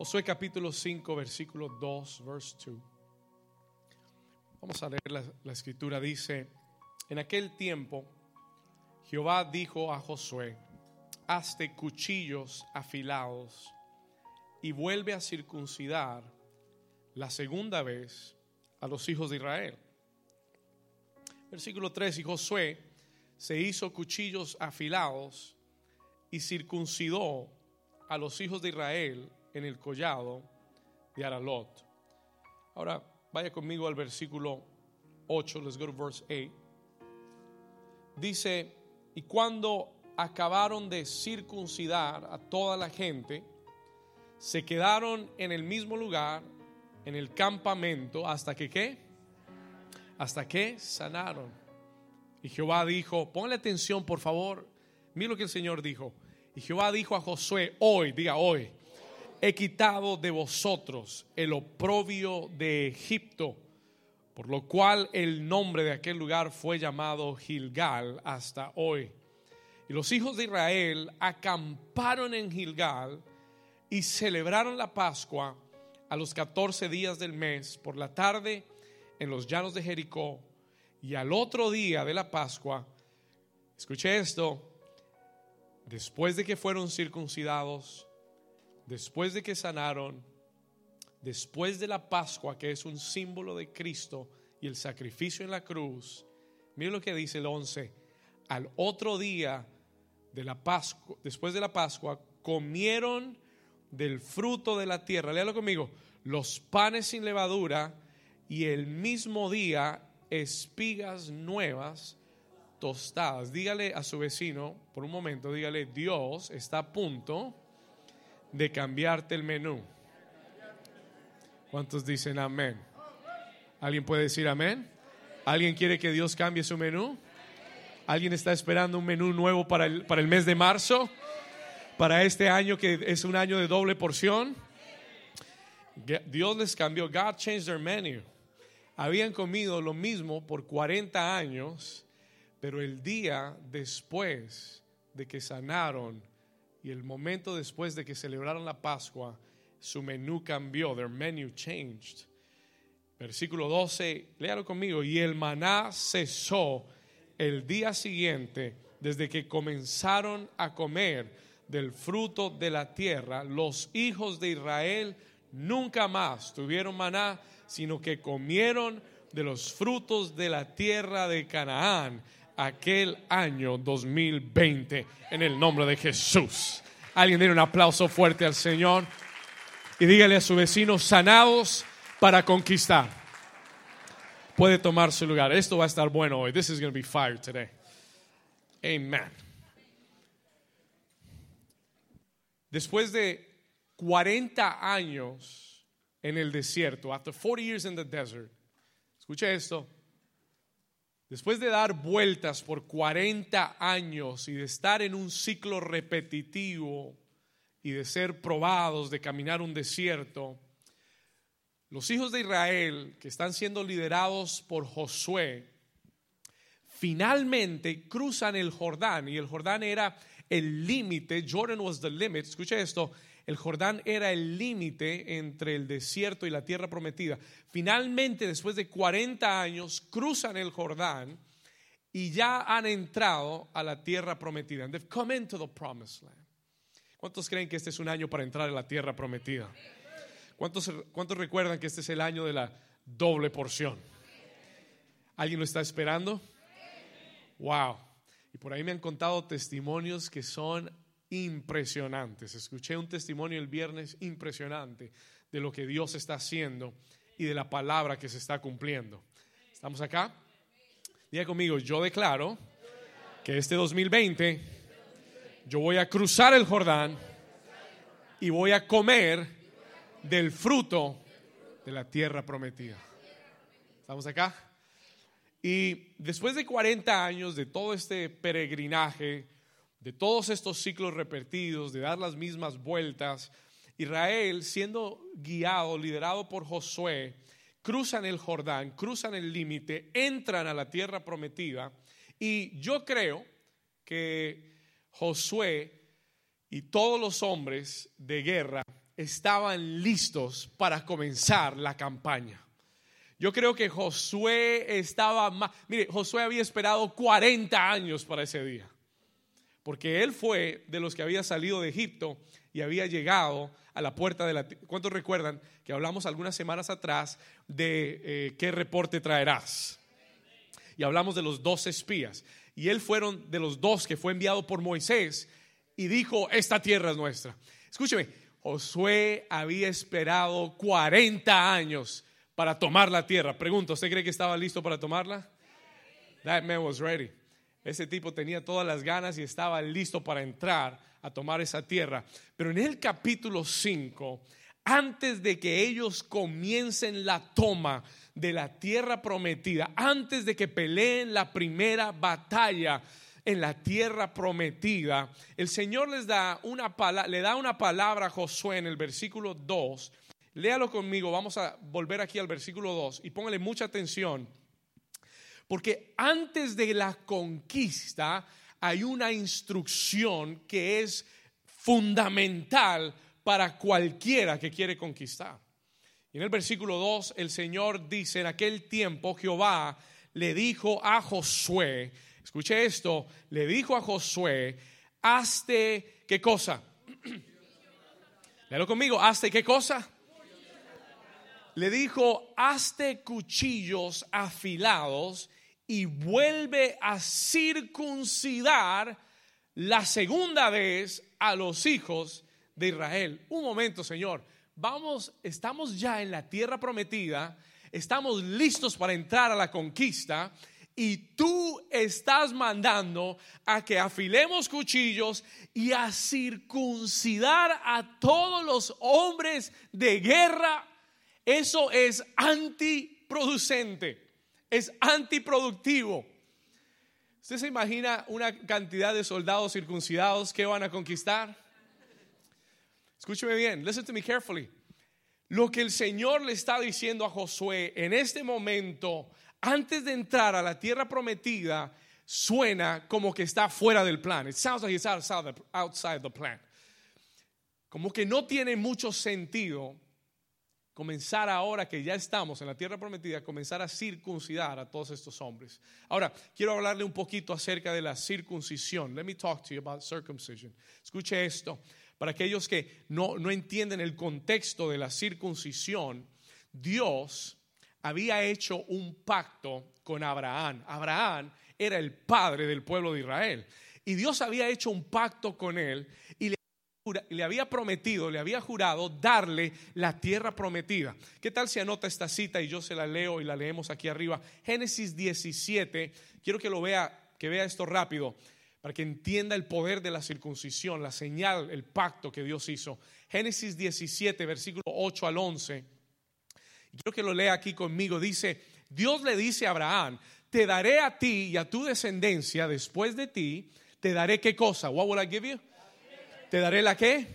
Josué capítulo 5, versículo 2, verse 2. Vamos a leer la, la escritura. Dice, en aquel tiempo Jehová dijo a Josué, hazte cuchillos afilados y vuelve a circuncidar la segunda vez a los hijos de Israel. Versículo 3, y Josué se hizo cuchillos afilados y circuncidó a los hijos de Israel en el collado de Aralot. Ahora vaya conmigo al versículo 8, let's go to verse 8. Dice, y cuando acabaron de circuncidar a toda la gente, se quedaron en el mismo lugar, en el campamento, hasta que qué? Hasta que sanaron. Y Jehová dijo, ponle atención por favor, mira lo que el Señor dijo. Y Jehová dijo a Josué, hoy, diga hoy, he quitado de vosotros el oprobio de Egipto, por lo cual el nombre de aquel lugar fue llamado Gilgal hasta hoy. Y los hijos de Israel acamparon en Gilgal y celebraron la Pascua a los 14 días del mes por la tarde en los llanos de Jericó. Y al otro día de la Pascua, escuché esto, después de que fueron circuncidados, después de que sanaron, después de la Pascua, que es un símbolo de Cristo y el sacrificio en la cruz, mire lo que dice el 11, al otro día de la Pascua, después de la Pascua, comieron del fruto de la tierra, léalo conmigo, los panes sin levadura y el mismo día espigas nuevas tostadas. Dígale a su vecino, por un momento, dígale, Dios está a punto de cambiarte el menú. ¿Cuántos dicen amén? ¿Alguien puede decir amén? ¿Alguien quiere que Dios cambie su menú? ¿Alguien está esperando un menú nuevo para el, para el mes de marzo? Para este año que es un año de doble porción. Dios les cambió. God changed their menu. Habían comido lo mismo por 40 años, pero el día después de que sanaron y el momento después de que celebraron la Pascua, su menú cambió, their menu changed. Versículo 12, léalo conmigo, y el maná cesó el día siguiente desde que comenzaron a comer del fruto de la tierra. Los hijos de Israel nunca más tuvieron maná, sino que comieron de los frutos de la tierra de Canaán aquel año 2020 en el nombre de Jesús. Alguien dé un aplauso fuerte al Señor y dígale a su vecino, sanados para conquistar. Puede tomar su lugar. Esto va a estar bueno hoy. This is going to be fire today. Amen. Después de 40 años en el desierto, after 40 years in the desert, escuche esto, Después de dar vueltas por 40 años y de estar en un ciclo repetitivo y de ser probados, de caminar un desierto, los hijos de Israel que están siendo liderados por Josué, finalmente cruzan el Jordán y el Jordán era el límite, Jordan was the limit, escuche esto, el Jordán era el límite entre el desierto y la tierra prometida. Finalmente, después de 40 años, cruzan el Jordán y ya han entrado a la tierra prometida. They've come into the promised land. ¿Cuántos creen que este es un año para entrar a la tierra prometida? ¿Cuántos, ¿Cuántos recuerdan que este es el año de la doble porción? ¿Alguien lo está esperando? Wow. Y por ahí me han contado testimonios que son impresionantes. Escuché un testimonio el viernes impresionante de lo que Dios está haciendo y de la palabra que se está cumpliendo. ¿Estamos acá? Diga conmigo, yo declaro que este 2020 yo voy a cruzar el Jordán y voy a comer del fruto de la tierra prometida. ¿Estamos acá? Y después de 40 años de todo este peregrinaje, de todos estos ciclos repetidos, de dar las mismas vueltas, Israel, siendo guiado, liderado por Josué, cruzan el Jordán, cruzan el límite, entran a la tierra prometida y yo creo que Josué y todos los hombres de guerra estaban listos para comenzar la campaña. Yo creo que Josué estaba más, mire, Josué había esperado 40 años para ese día, porque él fue de los que había salido de Egipto y había llegado a la puerta de la... ¿Cuántos recuerdan que hablamos algunas semanas atrás de eh, qué reporte traerás? Y hablamos de los dos espías. Y él fueron de los dos que fue enviado por Moisés y dijo, esta tierra es nuestra. Escúcheme, Josué había esperado 40 años para tomar la tierra. Pregunto, ¿usted cree que estaba listo para tomarla? That man was ready. Ese tipo tenía todas las ganas y estaba listo para entrar a tomar esa tierra. Pero en el capítulo 5, antes de que ellos comiencen la toma de la tierra prometida, antes de que peleen la primera batalla en la tierra prometida, el Señor les da una le da una palabra a Josué en el versículo 2. Léalo conmigo, vamos a volver aquí al versículo 2 y póngale mucha atención. Porque antes de la conquista hay una instrucción que es fundamental para cualquiera que quiere conquistar. Y en el versículo 2 el Señor dice, en aquel tiempo Jehová le dijo a Josué, escuche esto, le dijo a Josué, hazte qué cosa. Léalo conmigo, hazte qué cosa. Le dijo, hazte cuchillos afilados y vuelve a circuncidar la segunda vez a los hijos de Israel. Un momento, Señor. Vamos, estamos ya en la tierra prometida, estamos listos para entrar a la conquista y tú estás mandando a que afilemos cuchillos y a circuncidar a todos los hombres de guerra. Eso es antiproducente es antiproductivo. ¿Usted se imagina una cantidad de soldados circuncidados que van a conquistar? Escúcheme bien, listen to me carefully. Lo que el Señor le está diciendo a Josué en este momento, antes de entrar a la tierra prometida, suena como que está fuera del plan. It sounds like it's outside the, outside the plan. Como que no tiene mucho sentido comenzar ahora que ya estamos en la tierra prometida, comenzar a circuncidar a todos estos hombres. Ahora, quiero hablarle un poquito acerca de la circuncisión. Let me talk to you about circumcision. Escuche esto. Para aquellos que no, no entienden el contexto de la circuncisión, Dios había hecho un pacto con Abraham. Abraham era el padre del pueblo de Israel. Y Dios había hecho un pacto con él y le le había prometido, le había jurado darle la tierra prometida. ¿Qué tal si anota esta cita y yo se la leo y la leemos aquí arriba? Génesis 17, quiero que lo vea, que vea esto rápido, para que entienda el poder de la circuncisión, la señal, el pacto que Dios hizo. Génesis 17, versículo 8 al 11. quiero que lo lea aquí conmigo. Dice, Dios le dice a Abraham, te daré a ti y a tu descendencia después de ti, te daré qué cosa? What will I give you? ¿Te daré la qué?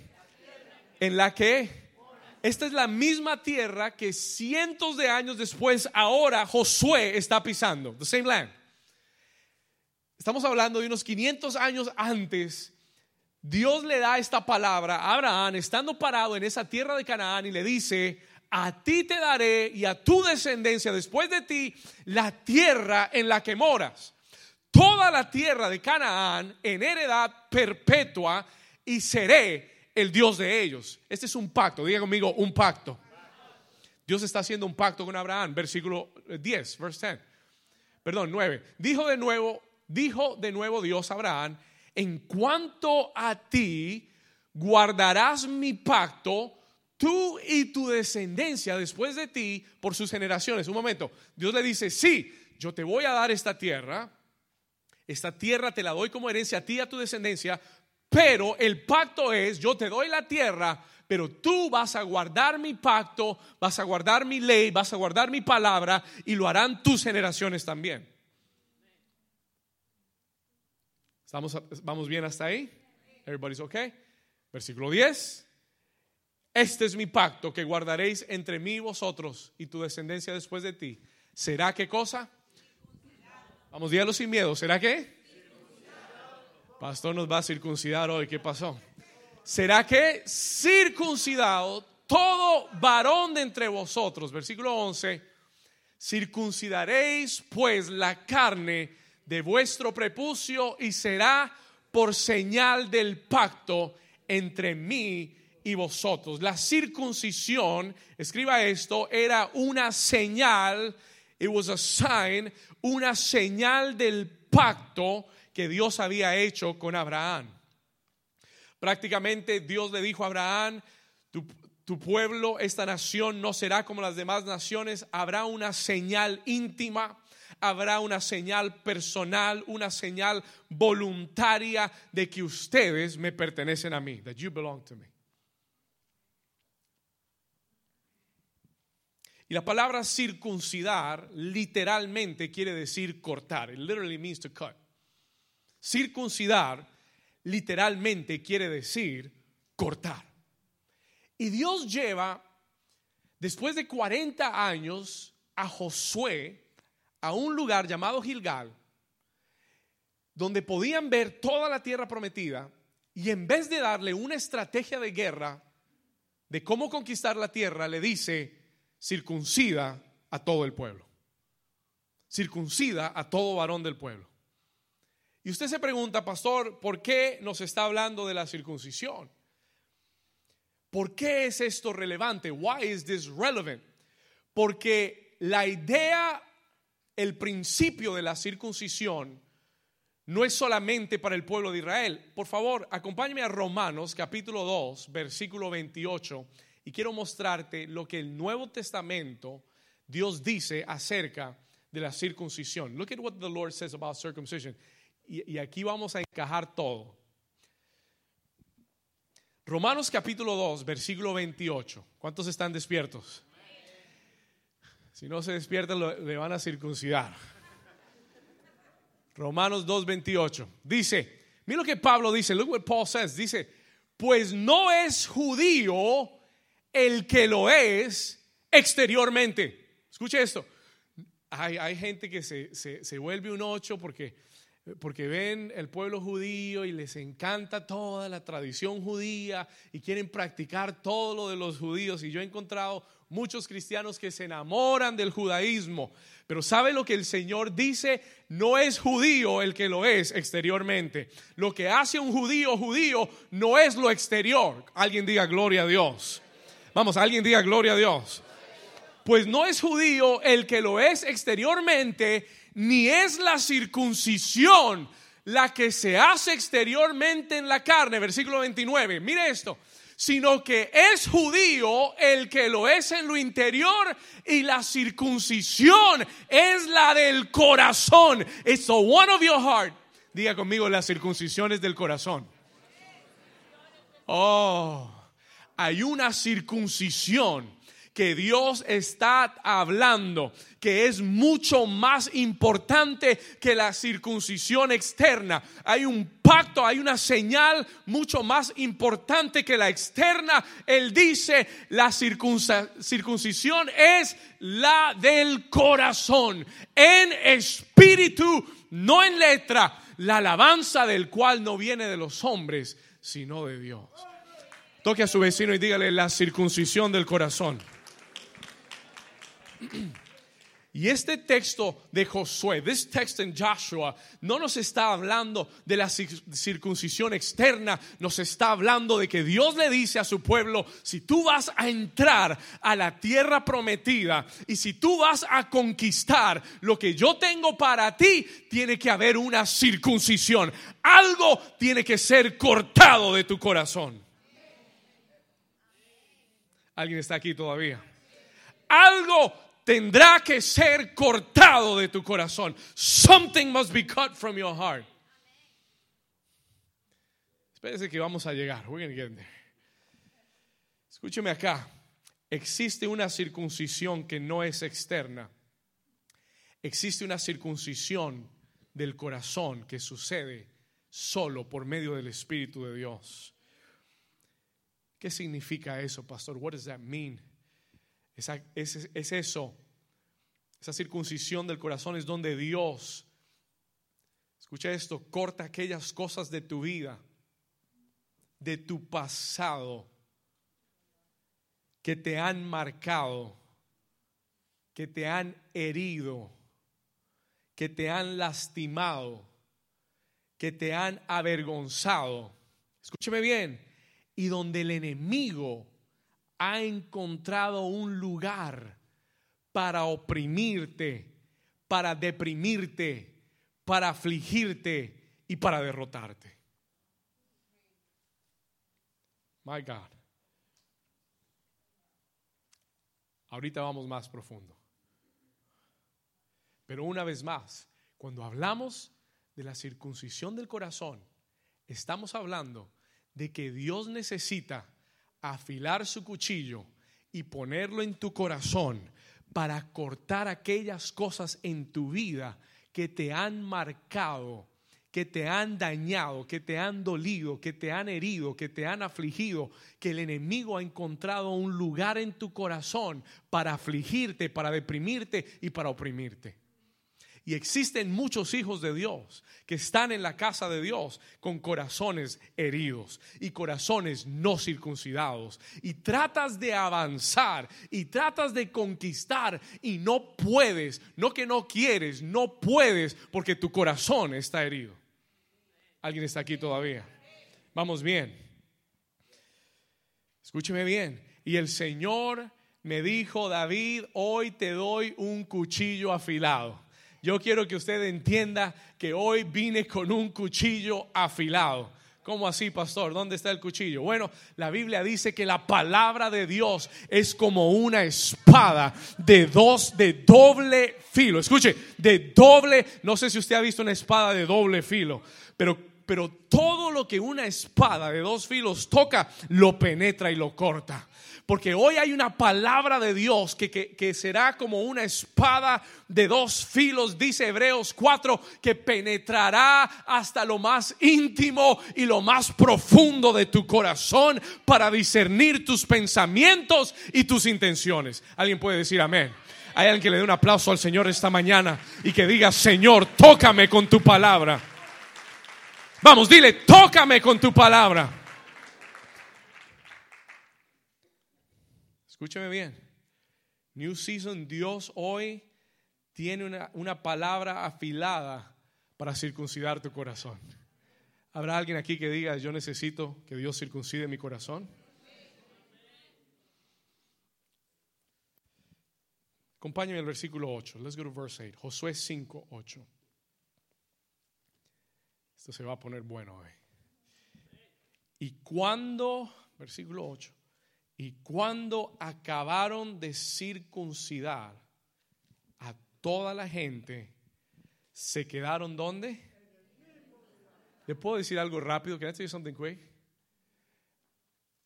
¿En la que Esta es la misma tierra que cientos de años después, ahora Josué está pisando. The same land. Estamos hablando de unos 500 años antes. Dios le da esta palabra a Abraham estando parado en esa tierra de Canaán y le dice, a ti te daré y a tu descendencia después de ti la tierra en la que moras. Toda la tierra de Canaán en heredad perpetua y seré el Dios de ellos. Este es un pacto, diga conmigo, un pacto. Dios está haciendo un pacto con Abraham, versículo 10, verse 10. Perdón, 9. Dijo de nuevo, dijo de nuevo Dios a Abraham, en cuanto a ti guardarás mi pacto, tú y tu descendencia después de ti por sus generaciones. Un momento, Dios le dice, sí, yo te voy a dar esta tierra, esta tierra te la doy como herencia a ti y a tu descendencia, pero el pacto es, yo te doy la tierra, pero tú vas a guardar mi pacto, vas a guardar mi ley, vas a guardar mi palabra y lo harán tus generaciones también. ¿Estamos, ¿Vamos bien hasta ahí? Everybody's okay? Versículo 10. Este es mi pacto que guardaréis entre mí y vosotros y tu descendencia después de ti. ¿Será qué cosa? Vamos, dígalo sin miedo. ¿Será qué? Pastor nos va a circuncidar hoy. ¿Qué pasó? será que circuncidado todo varón de entre vosotros. Versículo 11, circuncidaréis pues la carne de vuestro prepucio y será por señal del pacto entre mí y vosotros. La circuncisión, escriba esto, era una señal, it was a sign, una señal del pacto que Dios había hecho con Abraham. Prácticamente Dios le dijo a Abraham, tu, pueblo, esta nación no será como las demás naciones, habrá una señal íntima, habrá una señal personal, una señal voluntaria de que ustedes me pertenecen a mí, that you belong to me. Y la palabra circuncidar literalmente quiere decir cortar. It literally means to cut. Circuncidar literalmente quiere decir cortar. Y Dios lleva, después de 40 años, a Josué a un lugar llamado Gilgal, donde podían ver toda la tierra prometida, y en vez de darle una estrategia de guerra de cómo conquistar la tierra, le dice, circuncida a todo el pueblo. Circuncida a todo varón del pueblo. Y usted se pregunta, pastor, ¿por qué nos está hablando de la circuncisión? ¿Por qué es esto relevante? Why is this relevant? Porque la idea, el principio de la circuncisión no es solamente para el pueblo de Israel. Por favor, acompáñame a Romanos capítulo 2, versículo 28 y quiero mostrarte lo que el Nuevo Testamento Dios dice acerca de la circuncisión. Look at what the Lord says about circumcision. Y, aquí vamos a encajar todo. Romanos capítulo 2, versículo 28. ¿Cuántos están despiertos? Si no se despiertan, le van a circuncidar. Romanos 2, 28. Dice, mira lo que Pablo dice, look what Paul says. Dice, pues no es judío el que lo es exteriormente. Escuche esto. Hay, hay gente que se, se, se, vuelve un ocho porque, porque ven el pueblo judío y les encanta toda la tradición judía y quieren practicar todo lo de los judíos. Y yo he encontrado muchos cristianos que se enamoran del judaísmo. Pero ¿sabe lo que el Señor dice? No es judío el que lo es exteriormente. Lo que hace un judío judío no es lo exterior. Alguien diga gloria a Dios. Vamos, alguien diga gloria a Dios. Pues no es judío el que lo es exteriormente, ni es la circuncisión la que se hace exteriormente en la carne, versículo 29. Mire esto, sino que es judío el que lo es en lo interior y la circuncisión es la del corazón. It's the one of your heart. Diga conmigo, la circuncisión es del corazón. Oh hay una circuncisión que Dios está hablando, que es mucho más importante que la circuncisión externa. Hay un pacto, hay una señal mucho más importante que la externa. Él dice, la circuncisión es la del corazón, en espíritu, no en letra, la alabanza del cual no viene de los hombres, sino de Dios. Toque a su vecino y dígale la circuncisión del corazón. Y este texto de Josué, this text in Joshua, no nos está hablando de la circuncisión externa, nos está hablando de que Dios le dice a su pueblo, si tú vas a entrar a la tierra prometida y si tú vas a conquistar lo que yo tengo para ti, tiene que haber una circuncisión. Algo tiene que ser cortado de tu corazón. ¿Alguien está aquí todavía? Algo tendrá que ser cortado de tu corazón. Something must be cut from your heart. Espérese que vamos a llegar. Escúcheme acá. Existe una circuncisión que no es externa. Existe una circuncisión del corazón que sucede solo por medio del Espíritu de Dios. ¿Qué significa eso, pastor? What does that mean? Es, es eso. Esa circuncisión del corazón es donde Dios, escucha esto, corta aquellas cosas de tu vida de tu pasado que te han marcado, que te han herido, que te han lastimado, que te han avergonzado. Escúcheme bien, y donde el enemigo ha encontrado un lugar para oprimirte, para deprimirte, para afligirte y para derrotarte. My God. Ahorita vamos más profundo. Pero una vez más, cuando hablamos de la circuncisión del corazón, estamos hablando de que Dios necesita afilar su cuchillo y ponerlo en tu corazón para cortar aquellas cosas en tu vida que te han marcado, que te han dañado, que te han dolido, que te han herido, que te han afligido, que el enemigo ha encontrado un lugar en tu corazón para afligirte, para deprimirte y para oprimirte. Y existen muchos hijos de Dios que están en la casa de Dios con corazones heridos y corazones no circuncidados. Y tratas de avanzar y tratas de conquistar y no puedes, no que no quieres, no puedes porque tu corazón está herido. ¿Alguien está aquí todavía? Vamos bien. Escúcheme bien. Y el Señor me dijo, David, hoy te doy un cuchillo afilado. Yo quiero que usted entienda que hoy vine con un cuchillo afilado. ¿Cómo así, pastor? ¿Dónde está el cuchillo? Bueno, la Biblia dice que la palabra de Dios es como una espada de dos, de doble filo. Escuche, de doble, no sé si usted ha visto una espada de doble filo, pero, pero todo lo que una espada de dos filos toca, lo penetra y lo corta. Porque hoy hay una palabra de Dios que, será como una espada de dos filos, dice Hebreos 4, que penetrará hasta lo más íntimo y lo más profundo de tu corazón para discernir tus pensamientos y tus intenciones. ¿Alguien puede decir amén? Hay alguien que le dé un aplauso al Señor esta mañana y que diga, Señor, tócame con tu palabra. Vamos, dile, tócame con tu palabra. Escúcheme bien. New Season, Dios hoy tiene una, una palabra afilada para circuncidar tu corazón. ¿Habrá alguien aquí que diga, yo necesito que Dios circuncide mi corazón? Acompáñame el versículo 8. Let's go to verse 8. Josué 5, 8. Esto se va a poner bueno hoy. Y cuando, versículo 8, y cuando acabaron de circuncidar a toda la gente, se quedaron donde? ¿Le puedo decir algo rápido? Can I tell you something quick?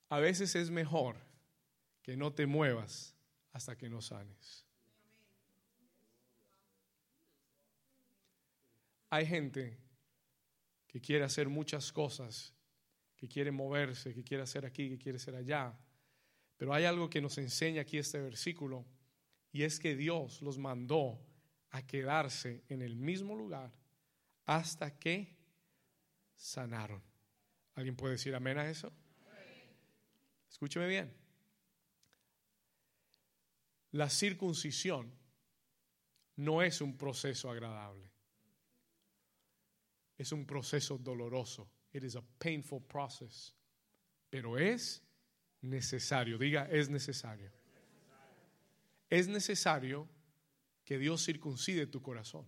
A veces es mejor que no te muevas hasta que no sanes. Hay gente que quiere hacer muchas cosas, que quiere moverse, que quiere hacer aquí, que quiere hacer allá pero hay algo que nos enseña aquí este versículo y es que Dios los mandó a quedarse en el mismo lugar hasta que sanaron. ¿Alguien puede decir amén a eso? Escúcheme bien. La circuncisión no es un proceso agradable. Es un proceso doloroso. It is a painful process. Pero es necesario. Diga, es necesario. Es necesario que Dios circuncide tu corazón.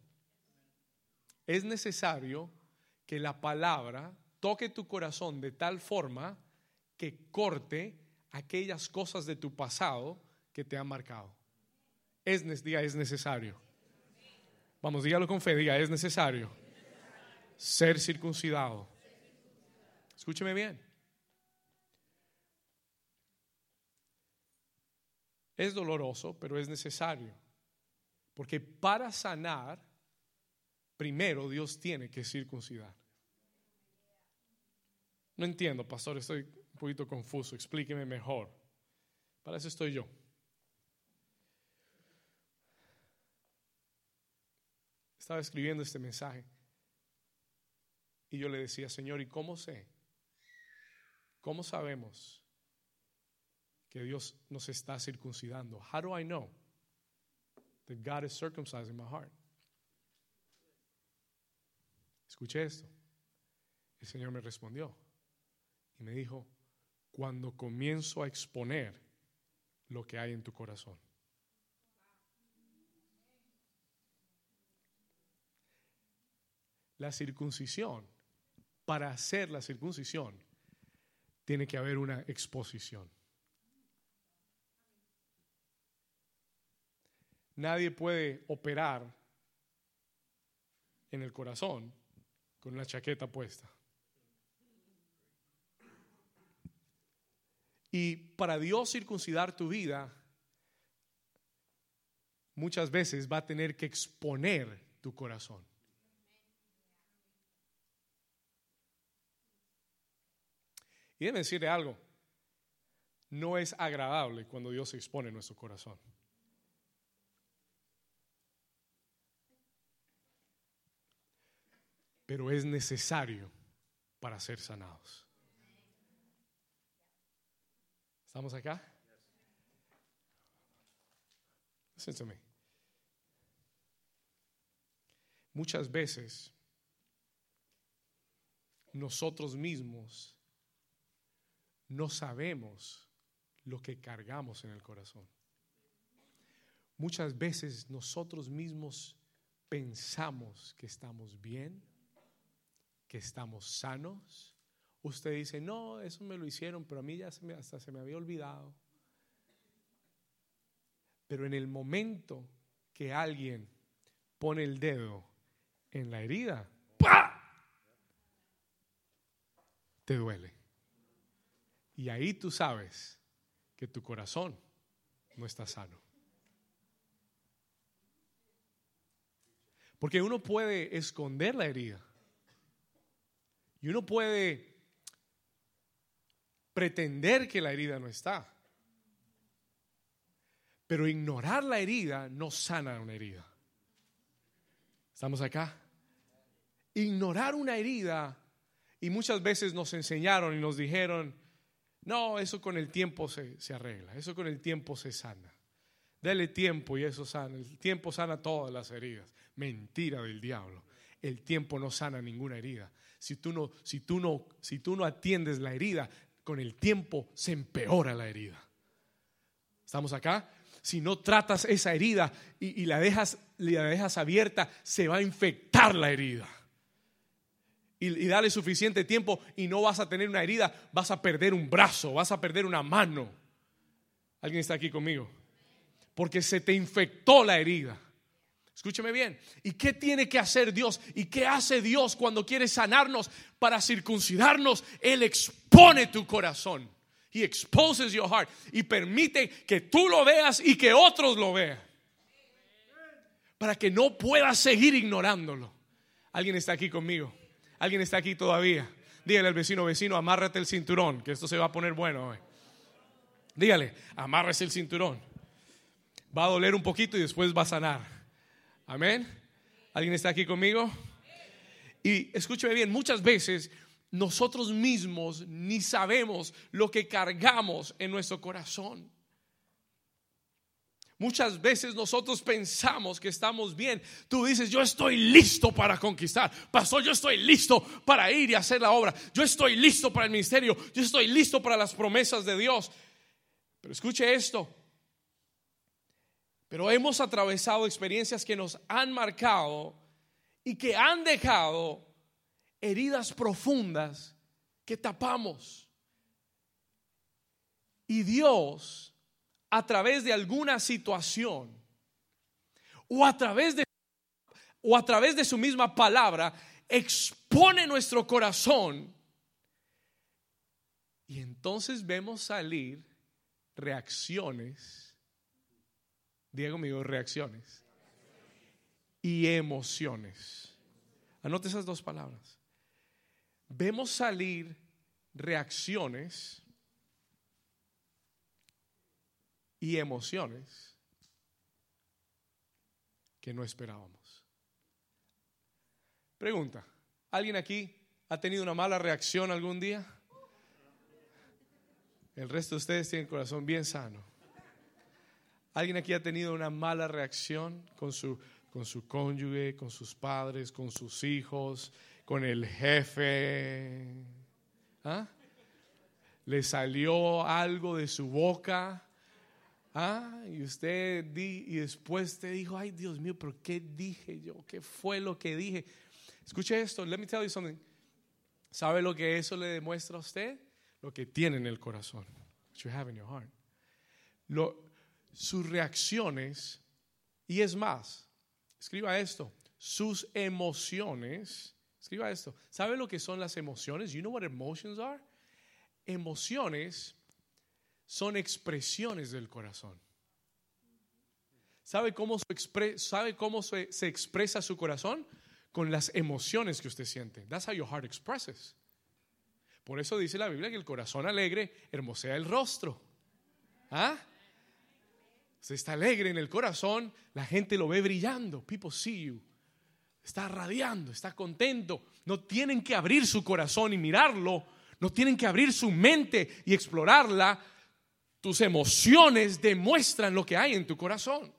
Es necesario que la palabra toque tu corazón de tal forma que corte aquellas cosas de tu pasado que te han marcado. Es, diga, es necesario. Vamos, dígalo con fe, diga, es necesario ser circuncidado. Escúcheme bien. Es doloroso, pero es necesario. Porque para sanar, primero Dios tiene que circuncidar. No entiendo, pastor, estoy un poquito confuso. Explíqueme mejor. Para eso estoy yo. Estaba escribiendo este mensaje y yo le decía, Señor, ¿y cómo sé ¿Cómo sabemos que Dios nos está circuncidando? How do I know that God is circumcising my heart? Escuché esto. El Señor me respondió y me dijo, cuando comienzo a exponer lo que hay en tu corazón. La circuncisión, para hacer la circuncisión, tiene que haber una exposición. Nadie puede operar en el corazón con una chaqueta puesta. Y para Dios circuncidar tu vida, muchas veces va a tener que exponer tu corazón. Y déjeme decirle algo, no es agradable cuando Dios expone nuestro corazón. Pero es necesario para ser sanados. ¿Estamos acá? Listen Muchas veces nosotros mismos no sabemos lo que cargamos en el corazón. Muchas veces nosotros mismos pensamos que estamos bien, que estamos sanos. Usted dice, no, eso me lo hicieron, pero a mí ya se me, hasta se me había olvidado. Pero en el momento que alguien pone el dedo en la herida, te duele. Y ahí tú sabes que tu corazón no está sano. Porque uno puede esconder la herida. Y uno puede pretender que la herida no está. Pero ignorar la herida no sana una herida. ¿Estamos acá? Ignorar una herida, y muchas veces nos enseñaron y nos dijeron, no, eso con el tiempo se, arregla, eso con el tiempo se sana. Dale tiempo y eso sana. El tiempo sana todas las heridas. Mentira del diablo. El tiempo no sana ninguna herida. Si tú no, si tú no, si tú no atiendes la herida, con el tiempo se empeora la herida. ¿Estamos acá? Si no tratas esa herida y, la, dejas, la dejas abierta, se va a infectar la herida y, dale suficiente tiempo y no vas a tener una herida, vas a perder un brazo, vas a perder una mano. ¿Alguien está aquí conmigo? Porque se te infectó la herida. Escúcheme bien. ¿Y qué tiene que hacer Dios? ¿Y qué hace Dios cuando quiere sanarnos para circuncidarnos? Él expone tu corazón. He exposes your heart y permite que tú lo veas y que otros lo vean. Para que no puedas seguir ignorándolo. ¿Alguien está aquí conmigo? ¿Alguien está aquí todavía? Dígale al vecino, vecino, amárrate el cinturón, que esto se va a poner bueno hoy. Dígale, amárrese el cinturón. Va a doler un poquito y después va a sanar. Amén. ¿Alguien está aquí conmigo? Y escúcheme bien, muchas veces nosotros mismos ni sabemos lo que cargamos en nuestro corazón. Muchas veces nosotros pensamos que estamos bien. Tú dices, yo estoy listo para conquistar. Pastor, yo estoy listo para ir y hacer la obra. Yo estoy listo para el ministerio. Yo estoy listo para las promesas de Dios. Pero escuche esto. Pero hemos atravesado experiencias que nos han marcado y que han dejado heridas profundas que tapamos. Y Dios a través de alguna situación o a través de o a través de su misma palabra expone nuestro corazón y entonces vemos salir reacciones Diego amigo reacciones y emociones. Anote esas dos palabras. Vemos salir reacciones y emociones que no esperábamos. Pregunta, ¿alguien aquí ha tenido una mala reacción algún día? El resto de ustedes tienen corazón bien sano. ¿Alguien aquí ha tenido una mala reacción con su, con su cónyuge, con sus padres, con sus hijos, con el jefe? ¿Ah? ¿Le salió algo de su boca? ¿Ah? Y usted di, y después te dijo, ay Dios mío, pero ¿qué dije yo? ¿Qué fue lo que dije? Escuche esto, let me tell you something. ¿Sabe lo que eso le demuestra a usted? Lo que tiene en el corazón. What you have in your heart. Lo, sus reacciones, y es más, escriba esto, sus emociones, escriba esto. ¿Sabe lo que son las emociones? You know what emotions are? Emociones son expresiones del corazón. ¿Sabe cómo, ¿sabe cómo se, expresa su corazón? Con las emociones que usted siente. That's how your heart expresses. Por eso dice la Biblia que el corazón alegre hermosea el rostro. ¿Ah? Usted está alegre en el corazón, la gente lo ve brillando. People see you. Está radiando, está contento. No tienen que abrir su corazón y mirarlo. No tienen que abrir su mente y explorarla tus emociones demuestran lo que hay en tu corazón.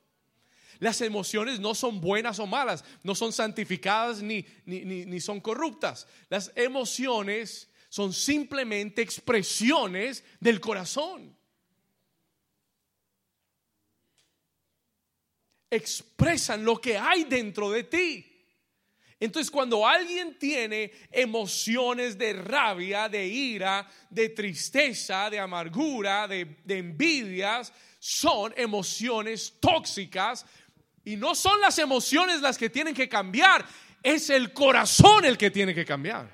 Las emociones no son buenas o malas, no son santificadas ni, ni, son corruptas. Las emociones son simplemente expresiones del corazón. Expresan lo que hay dentro de ti. Entonces cuando alguien tiene emociones de rabia, de ira, de tristeza, de amargura, de, envidias, son emociones tóxicas y no son las emociones las que tienen que cambiar, es el corazón el que tiene que cambiar.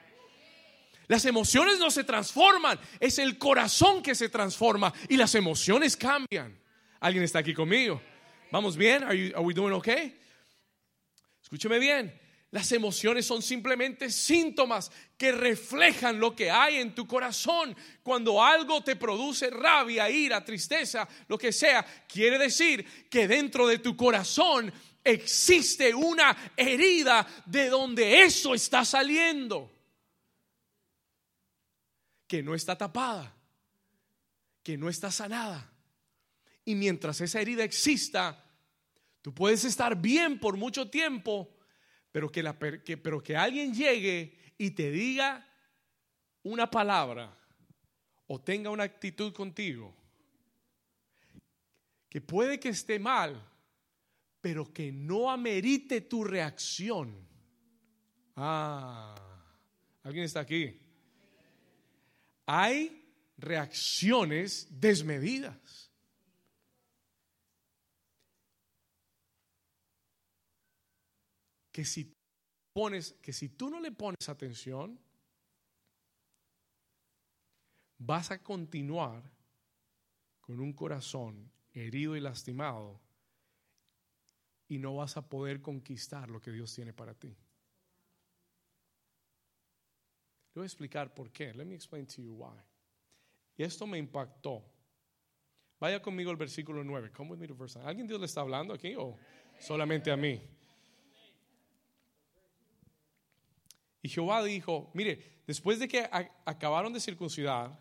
Las emociones no se transforman, es el corazón que se transforma y las emociones cambian. ¿Alguien está aquí conmigo? ¿Vamos bien? Are, are we doing okay? Escúcheme bien. Las emociones son simplemente síntomas que reflejan lo que hay en tu corazón. Cuando algo te produce rabia, ira, tristeza, lo que sea, quiere decir que dentro de tu corazón existe una herida de donde eso está saliendo. Que no está tapada, que no está sanada. Y mientras esa herida exista, tú puedes estar bien por mucho tiempo pero que, la, que alguien llegue y te diga una palabra o tenga una actitud contigo que puede que esté mal, pero que no amerite tu reacción. Ah, ¿alguien está aquí? Hay reacciones desmedidas. Que si pones, que si tú no le pones atención, vas a continuar con un corazón herido y lastimado y no vas a poder conquistar lo que Dios tiene para ti. Le voy a explicar por qué. Let me explain to you why. Y esto me impactó. Vaya conmigo al versículo 9. Come with me to verse ¿Alguien Dios le está hablando aquí o solamente a mí? Y Jehová dijo, mire, después de que acabaron de circuncidar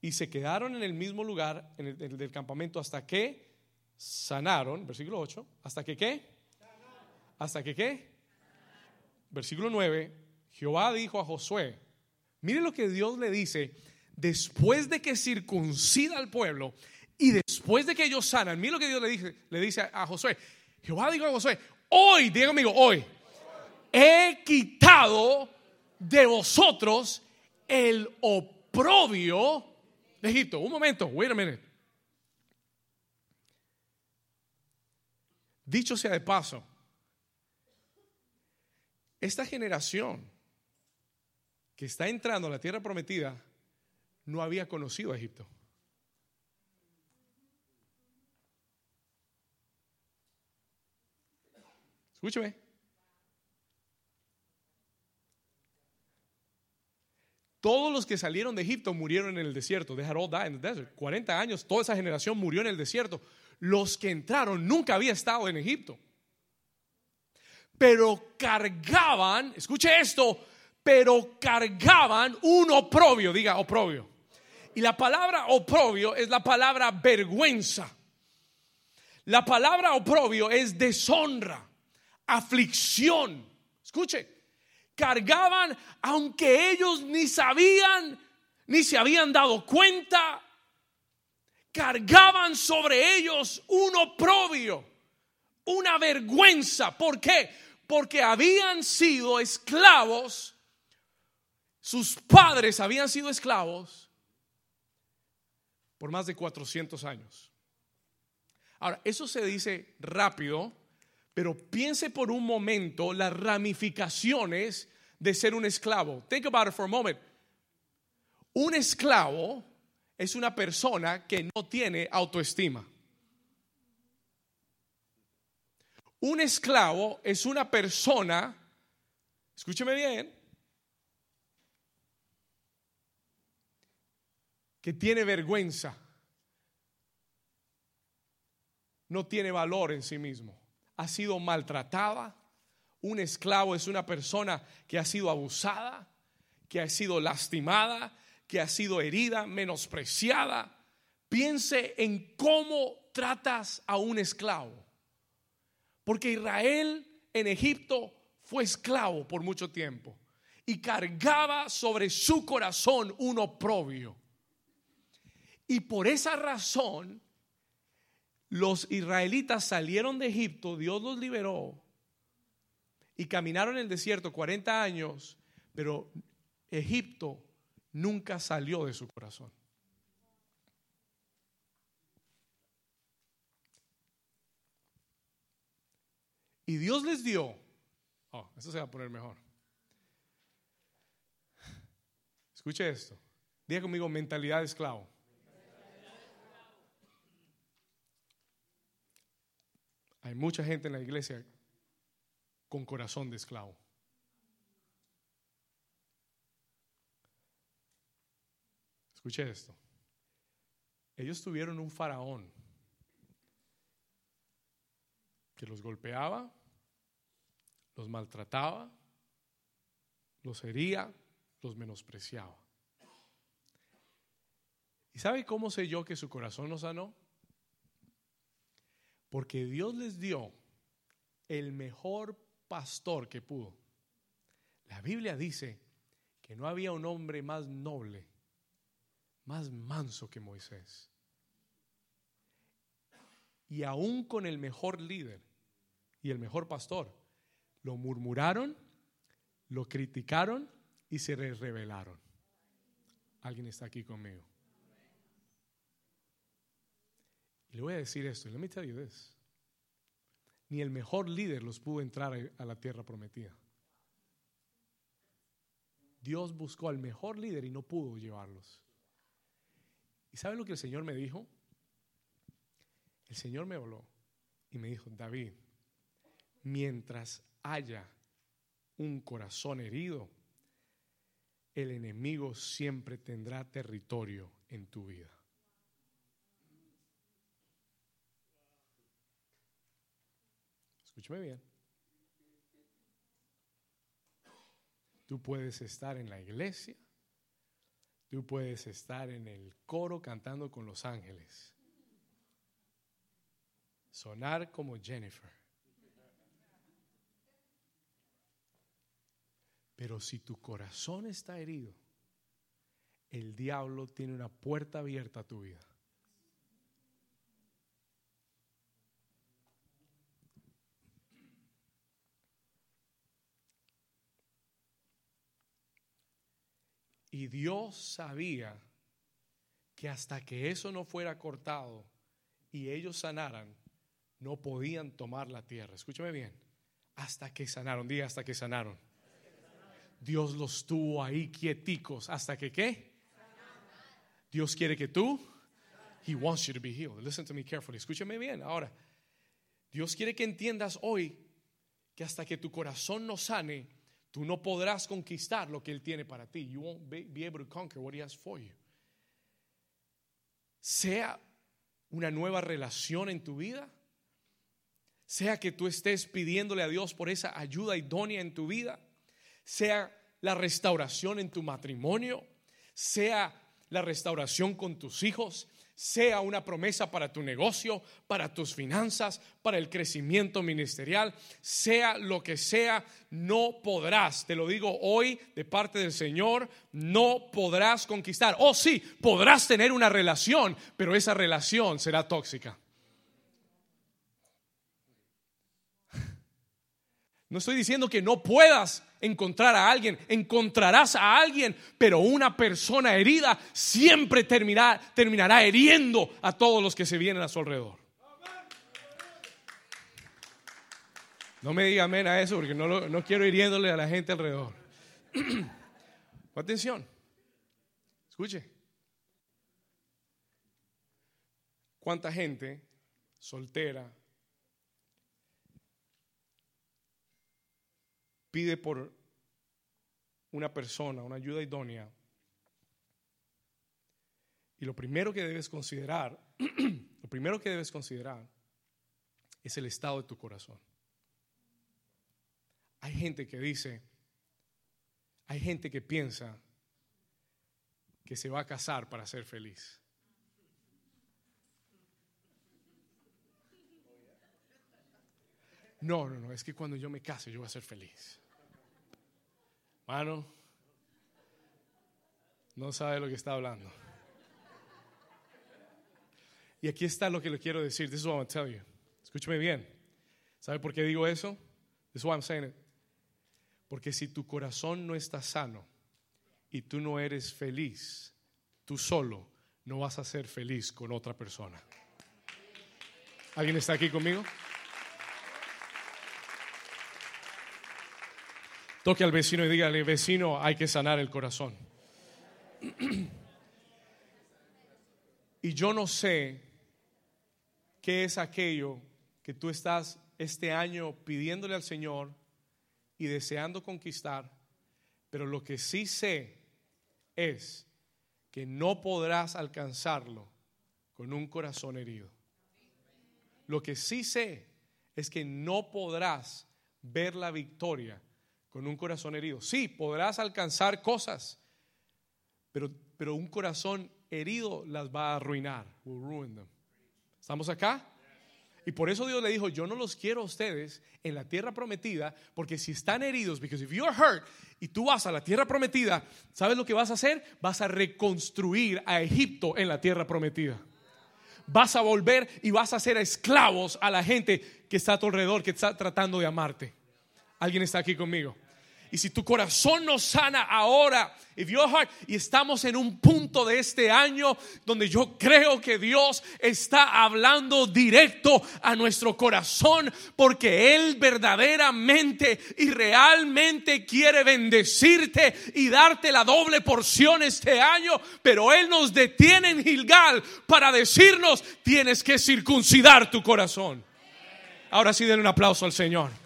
y se quedaron en el mismo lugar en el, del campamento hasta que sanaron, versículo 8, hasta que qué? Hasta que qué? Versículo 9, Jehová dijo a Josué, mire lo que Dios le dice, después de que circuncida al pueblo y después de que ellos sanan, mire lo que Dios le dice, le dice a, a Josué, Jehová dijo a Josué, hoy, diga amigo, hoy, he quitado de vosotros el oprobio de Egipto. Un momento, wait a minute. Dicho sea de paso, esta generación que está entrando a la tierra prometida no había conocido a Egipto. Escúcheme. Todos los que salieron de Egipto murieron en el desierto. They all died in the desert. 40 años, toda esa generación murió en el desierto. Los que entraron nunca había estado en Egipto. Pero cargaban, escuche esto, pero cargaban un oprobio, diga oprobio. Y la palabra oprobio es la palabra vergüenza. La palabra oprobio es deshonra, aflicción. Escuche, cargaban aunque ellos ni sabían, ni se habían dado cuenta, cargaban sobre ellos un oprobio, una vergüenza. ¿Por qué? Porque habían sido esclavos, sus padres habían sido esclavos por más de 400 años. Ahora, eso se dice rápido, pero piense por un momento las ramificaciones de ser un esclavo. Think about it for a moment. Un esclavo es una persona que no tiene autoestima. Un esclavo es una persona, escúcheme bien, que tiene vergüenza, no tiene valor en sí mismo, ha sido maltratada. Un esclavo es una persona que ha sido abusada, que ha sido lastimada, que ha sido herida, menospreciada. Piense en cómo tratas a un esclavo. Porque Israel en Egipto fue esclavo por mucho tiempo y cargaba sobre su corazón un oprobio. Y por esa razón, los israelitas salieron de Egipto, Dios los liberó y caminaron en el desierto 40 años, pero Egipto nunca salió de su corazón. Y Dios les dio, oh, eso se va a poner mejor. Escuche esto, diga conmigo mentalidad de esclavo. Hay mucha gente en la iglesia con corazón de esclavo. Escuche esto. Ellos tuvieron un faraón que los golpeaba, los maltrataba, los hería, los menospreciaba. ¿Y sabe cómo sé yo que su corazón no sanó? Porque Dios les dio el mejor pastor que pudo. La Biblia dice que no había un hombre más noble, más manso que Moisés. Y aún con el mejor líder y el mejor pastor, lo murmuraron, lo criticaron y se rebelaron. ¿Alguien está aquí conmigo? Y le voy a decir esto, let me tell you this. Ni el mejor líder los pudo entrar a la tierra prometida. Dios buscó al mejor líder y no pudo llevarlos. ¿Y sabe lo que el Señor me dijo? El Señor me habló y me dijo, David, mientras haya un corazón herido, el enemigo siempre tendrá territorio en tu vida. Escúchame bien. Tú puedes estar en la iglesia, tú puedes estar en el coro cantando con los ángeles, sonar como Jennifer. Pero si tu corazón está herido, el diablo tiene una puerta abierta a tu vida. Y Dios sabía que hasta que eso no fuera cortado y ellos sanaran, no podían tomar la tierra. Escúchame bien. Hasta que sanaron, diga hasta que sanaron. Dios los tuvo ahí quieticos. ¿Hasta que qué? Dios quiere que tú. He wants you to be healed. Listen to me carefully. Escúchame bien. Ahora, Dios quiere que entiendas hoy que hasta que tu corazón no sane, Tú no podrás conquistar lo que Él tiene para ti. You won't be able to conquer what He has for you. Sea una nueva relación en tu vida, sea que tú estés pidiéndole a Dios por esa ayuda idónea en tu vida, sea la restauración en tu matrimonio, sea la restauración con tus hijos, sea una promesa para tu negocio, para tus finanzas, para el crecimiento ministerial, sea lo que sea, no podrás, te lo digo hoy de parte del Señor, no podrás conquistar. Oh, sí, podrás tener una relación, pero esa relación será tóxica. No estoy diciendo que no puedas encontrar a alguien, encontrarás a alguien, pero una persona herida siempre terminará, terminará hiriendo a todos los que se vienen a su alrededor. No me diga amén a eso porque no, no quiero hiriéndole a la gente alrededor. Atención, escuche. ¿Cuánta gente soltera pide por una persona, una ayuda idónea. Y lo primero que debes considerar, lo primero que debes considerar es el estado de tu corazón. Hay gente que dice, hay gente que piensa que se va a casar para ser feliz. No, no, no, es que cuando yo me case yo voy a ser feliz. Mano, no sabe lo que está hablando. Y aquí está lo que le quiero decir. This is what I'm going to tell you. Escúchame bien. ¿Sabe por qué digo eso? This is what I'm saying. Porque si tu corazón no está sano y tú no eres feliz, tú solo no vas a ser feliz con otra persona. ¿Alguien está aquí conmigo? Toque al vecino y dígale, vecino, hay que sanar el corazón. Y yo no sé qué es aquello que tú estás este año pidiéndole al Señor y deseando conquistar, pero lo que sí sé es que no podrás alcanzarlo con un corazón herido. Lo que sí sé es que no podrás ver la victoria con un corazón herido. Sí, podrás alcanzar cosas, pero, pero un corazón herido las va a arruinar. ¿Estamos acá? Y por eso Dios le dijo, yo no los quiero a ustedes en la tierra prometida, porque si están heridos, because if you're hurt y tú vas a la tierra prometida, ¿sabes lo que vas a hacer? Vas a reconstruir a Egipto en la tierra prometida. Vas a volver y vas a hacer esclavos a la gente que está a tu alrededor, que está tratando de amarte. ¿Alguien está aquí conmigo? Y si tu corazón no sana ahora, if your heart, y estamos en un punto de este año donde yo creo que Dios está hablando directo a nuestro corazón porque Él verdaderamente y realmente quiere bendecirte y darte la doble porción este año, pero Él nos detiene en Gilgal para decirnos, tienes que circuncidar tu corazón. Ahora sí, den un aplauso al Señor.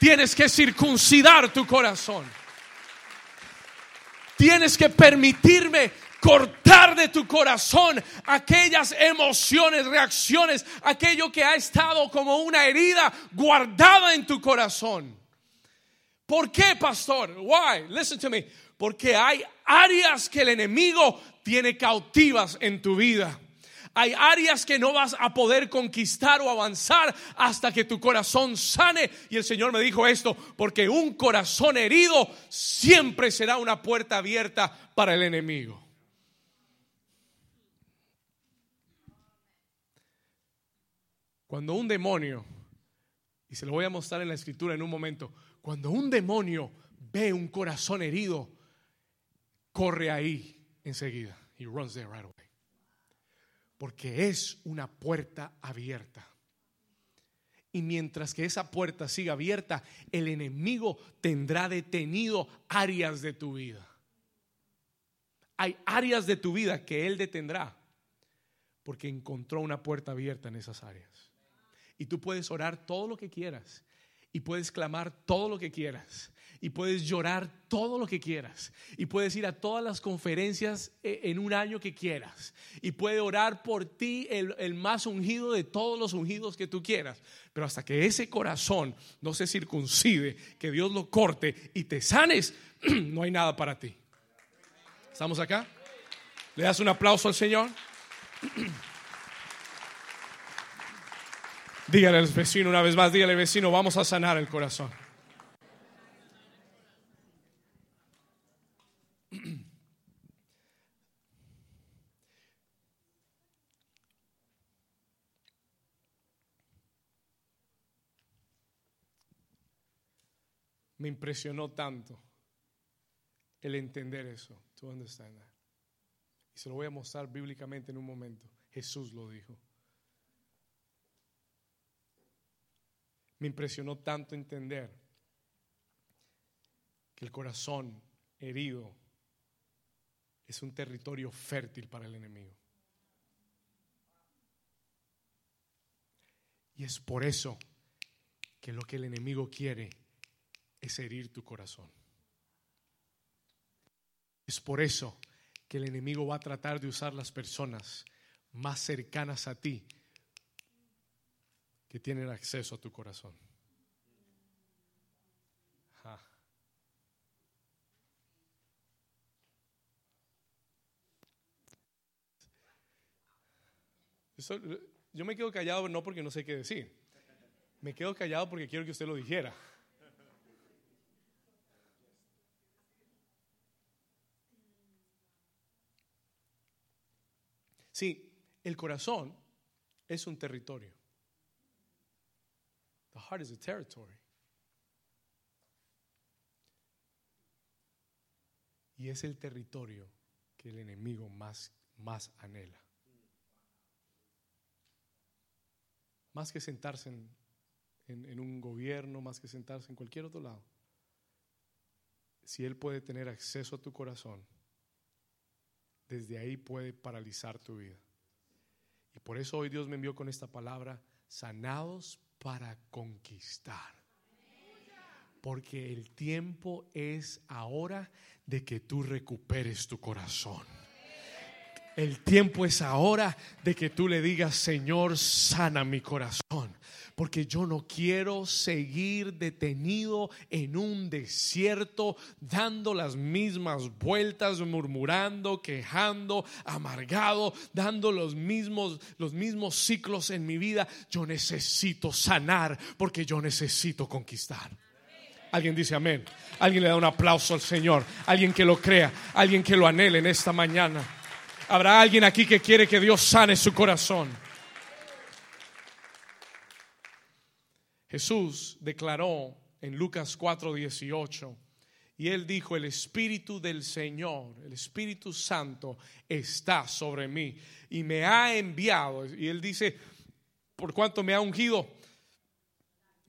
Tienes que circuncidar tu corazón. Tienes que permitirme cortar de tu corazón aquellas emociones, reacciones, aquello que ha estado como una herida guardada en tu corazón. ¿Por qué, pastor? Why? Listen to me. Porque hay áreas que el enemigo tiene cautivas en tu vida. Hay áreas que no vas a poder conquistar o avanzar hasta que tu corazón sane. Y el Señor me dijo esto, porque un corazón herido siempre será una puerta abierta para el enemigo. Cuando un demonio, y se lo voy a mostrar en la escritura en un momento, cuando un demonio ve un corazón herido, corre ahí enseguida. He runs there right away porque es una puerta abierta. Y mientras que esa puerta siga abierta, el enemigo tendrá detenido áreas de tu vida. Hay áreas de tu vida que él detendrá porque encontró una puerta abierta en esas áreas. Y tú puedes orar todo lo que quieras y puedes clamar todo lo que quieras y puedes llorar todo lo que quieras y puedes ir a todas las conferencias eh, en un año que quieras y puede orar por ti el, el, más ungido de todos los ungidos que tú quieras. Pero hasta que ese corazón no se circuncide, que Dios lo corte y te sanes, no hay nada para ti. ¿Estamos acá? ¿Le das un aplauso al Señor? Dígale al vecino una vez más, dígale vecino, vamos a sanar el corazón. Me impresionó tanto el entender eso. To understand that. Y se lo voy a mostrar bíblicamente en un momento. Jesús lo dijo. Me impresionó tanto entender que el corazón herido es un territorio fértil para el enemigo. Y es por eso que lo que el enemigo quiere es herir tu corazón. Es por eso que el enemigo va a tratar de usar las personas más cercanas a ti que tienen acceso a tu corazón. yo me quedo callado no porque no sé qué decir. Me quedo callado porque quiero que usted lo dijera. Sí, el corazón es un territorio. The heart is a territory. Y es el territorio que el enemigo más, más anhela. Más que sentarse en, en un gobierno, más que sentarse en cualquier otro lado. Si él puede tener acceso a tu corazón, desde ahí puede paralizar tu vida. Y por eso hoy Dios me envió con esta palabra, sanados para conquistar. Porque el tiempo es ahora de que tú recuperes tu corazón. El tiempo es ahora de que tú le digas, Señor, sana mi corazón porque yo no quiero seguir detenido en un desierto, dando las mismas vueltas, murmurando, quejando, amargado, dando los mismos, los mismos ciclos en mi vida. Yo necesito sanar porque yo necesito conquistar. Alguien dice amén. Alguien le da un aplauso al Señor. Alguien que lo crea. Alguien que lo anhele en esta mañana. Habrá alguien aquí que quiere que Dios sane su corazón. Jesús declaró en Lucas 4:18, y él dijo, el Espíritu del Señor, el Espíritu Santo está sobre mí y me ha enviado. Y él dice, por cuanto me ha ungido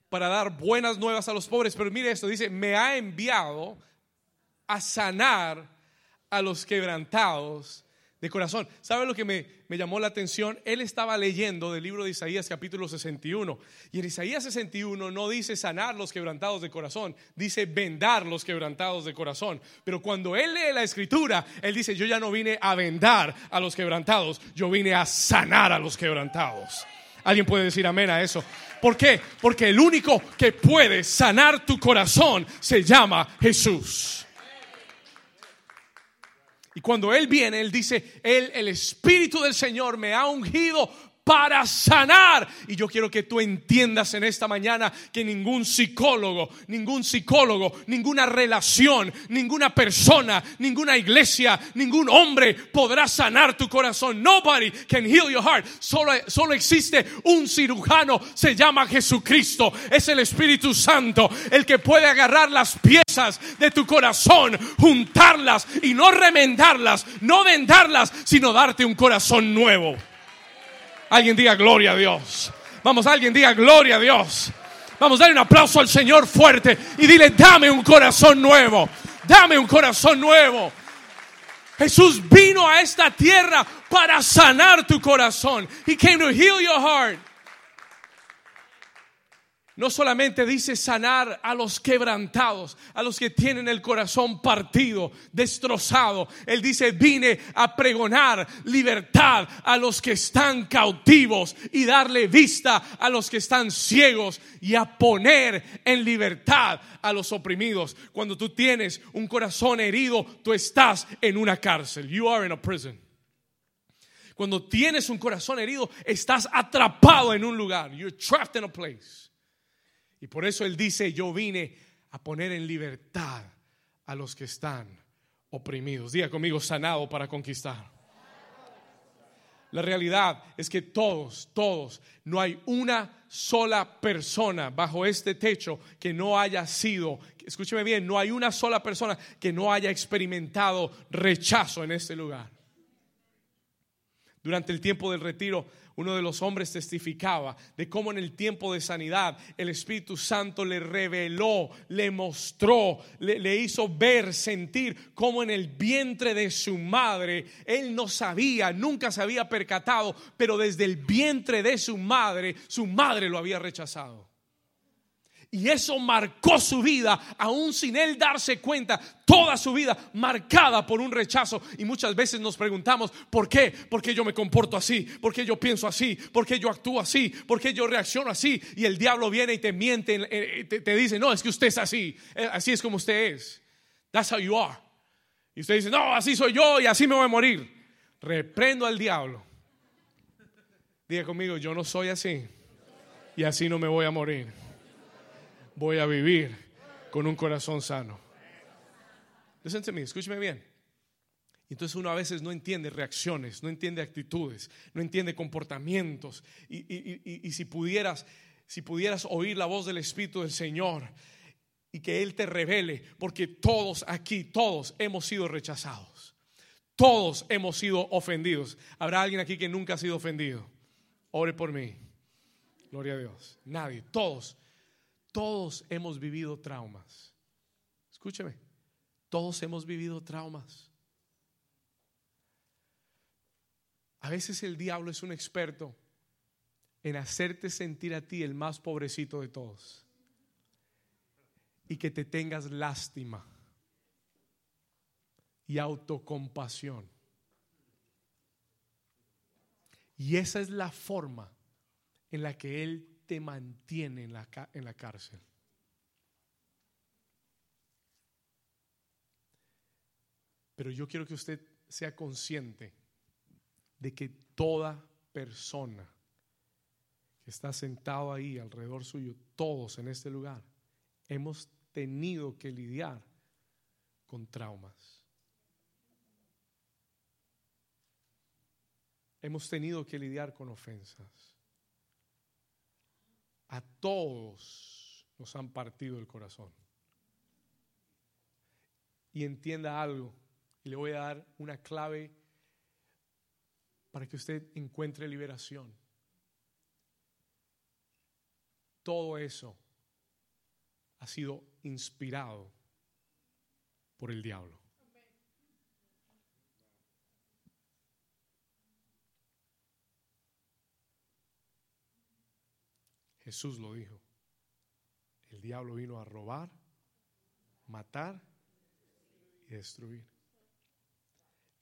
para dar buenas nuevas a los pobres. Pero mire esto, dice, me ha enviado a sanar a los quebrantados de corazón. ¿Sabe lo que me, llamó la atención? Él estaba leyendo del libro de Isaías capítulo 61. Y en Isaías 61 no dice sanar los quebrantados de corazón, dice vendar los quebrantados de corazón. Pero cuando él lee la escritura, él dice, yo ya no vine a vendar a los quebrantados, yo vine a sanar a los quebrantados. ¿Alguien puede decir amén a eso? ¿Por qué? Porque el único que puede sanar tu corazón se llama Jesús. Y cuando Él viene, Él dice, Él, el Espíritu del Señor me ha ungido para sanar. Y yo quiero que tú entiendas en esta mañana que ningún psicólogo, ningún psicólogo, ninguna relación, ninguna persona, ninguna iglesia, ningún hombre podrá sanar tu corazón. Nobody can heal your heart. Solo, solo existe un cirujano, se llama Jesucristo. Es el Espíritu Santo el que puede agarrar las piezas de tu corazón, juntarlas y no remendarlas, no vendarlas, sino darte un corazón nuevo. Alguien diga gloria a Dios. Vamos, alguien diga gloria a Dios. Vamos, darle un aplauso al Señor fuerte y dile, dame un corazón nuevo. Dame un corazón nuevo. Jesús vino a esta tierra para sanar tu corazón. He came to heal your heart no solamente dice sanar a los quebrantados, a los que tienen el corazón partido, destrozado. Él dice, vine a pregonar libertad a los que están cautivos y darle vista a los que están ciegos y a poner en libertad a los oprimidos. Cuando tú tienes un corazón herido, tú estás en una cárcel. You are in a prison. Cuando tienes un corazón herido, estás atrapado en un lugar. You're trapped in a place. Y por eso Él dice, yo vine a poner en libertad a los que están oprimidos. Diga conmigo, sanado para conquistar. La realidad es que todos, todos, no hay una sola persona bajo este techo que no haya sido, escúcheme bien, no hay una sola persona que no haya experimentado rechazo en este lugar. Durante el tiempo del retiro, uno de los hombres testificaba de cómo en el tiempo de sanidad el Espíritu Santo le reveló, le mostró, le, hizo ver, sentir cómo en el vientre de su madre, él no sabía, nunca se había percatado, pero desde el vientre de su madre, su madre lo había rechazado. Y eso marcó su vida, aún sin él darse cuenta, toda su vida marcada por un rechazo. Y muchas veces nos preguntamos, ¿por qué? ¿Por qué yo me comporto así? ¿Por qué yo pienso así? ¿Por qué yo actúo así? ¿Por qué yo reacciono así? Y el diablo viene y te miente, eh, te, dice, no, es que usted es así, eh, así es como usted es. That's how you are. Y usted dice, no, así soy yo y así me voy a morir. Reprendo al diablo. Diga conmigo, yo no soy así y así no me voy a morir voy a vivir con un corazón sano. Listen to me, escúcheme bien. Entonces uno a veces no entiende reacciones, no entiende actitudes, no entiende comportamientos. Y, y, si pudieras, si pudieras oír la voz del Espíritu del Señor y que Él te revele, porque todos aquí, todos hemos sido rechazados. Todos hemos sido ofendidos. ¿Habrá alguien aquí que nunca ha sido ofendido? Ore por mí. Gloria a Dios. Nadie, todos todos hemos vivido traumas. Escúcheme, todos hemos vivido traumas. A veces el diablo es un experto en hacerte sentir a ti el más pobrecito de todos y que te tengas lástima y autocompasión. Y esa es la forma en la que Él te mantiene en la, en la cárcel. Pero yo quiero que usted sea consciente de que toda persona que está sentado ahí alrededor suyo, todos en este lugar, hemos tenido que lidiar con traumas. Hemos tenido que lidiar con ofensas. A todos nos han partido el corazón. Y entienda algo, y le voy a dar una clave para que usted encuentre liberación. Todo eso ha sido inspirado por el diablo. Jesús lo dijo. El diablo vino a robar, matar y destruir.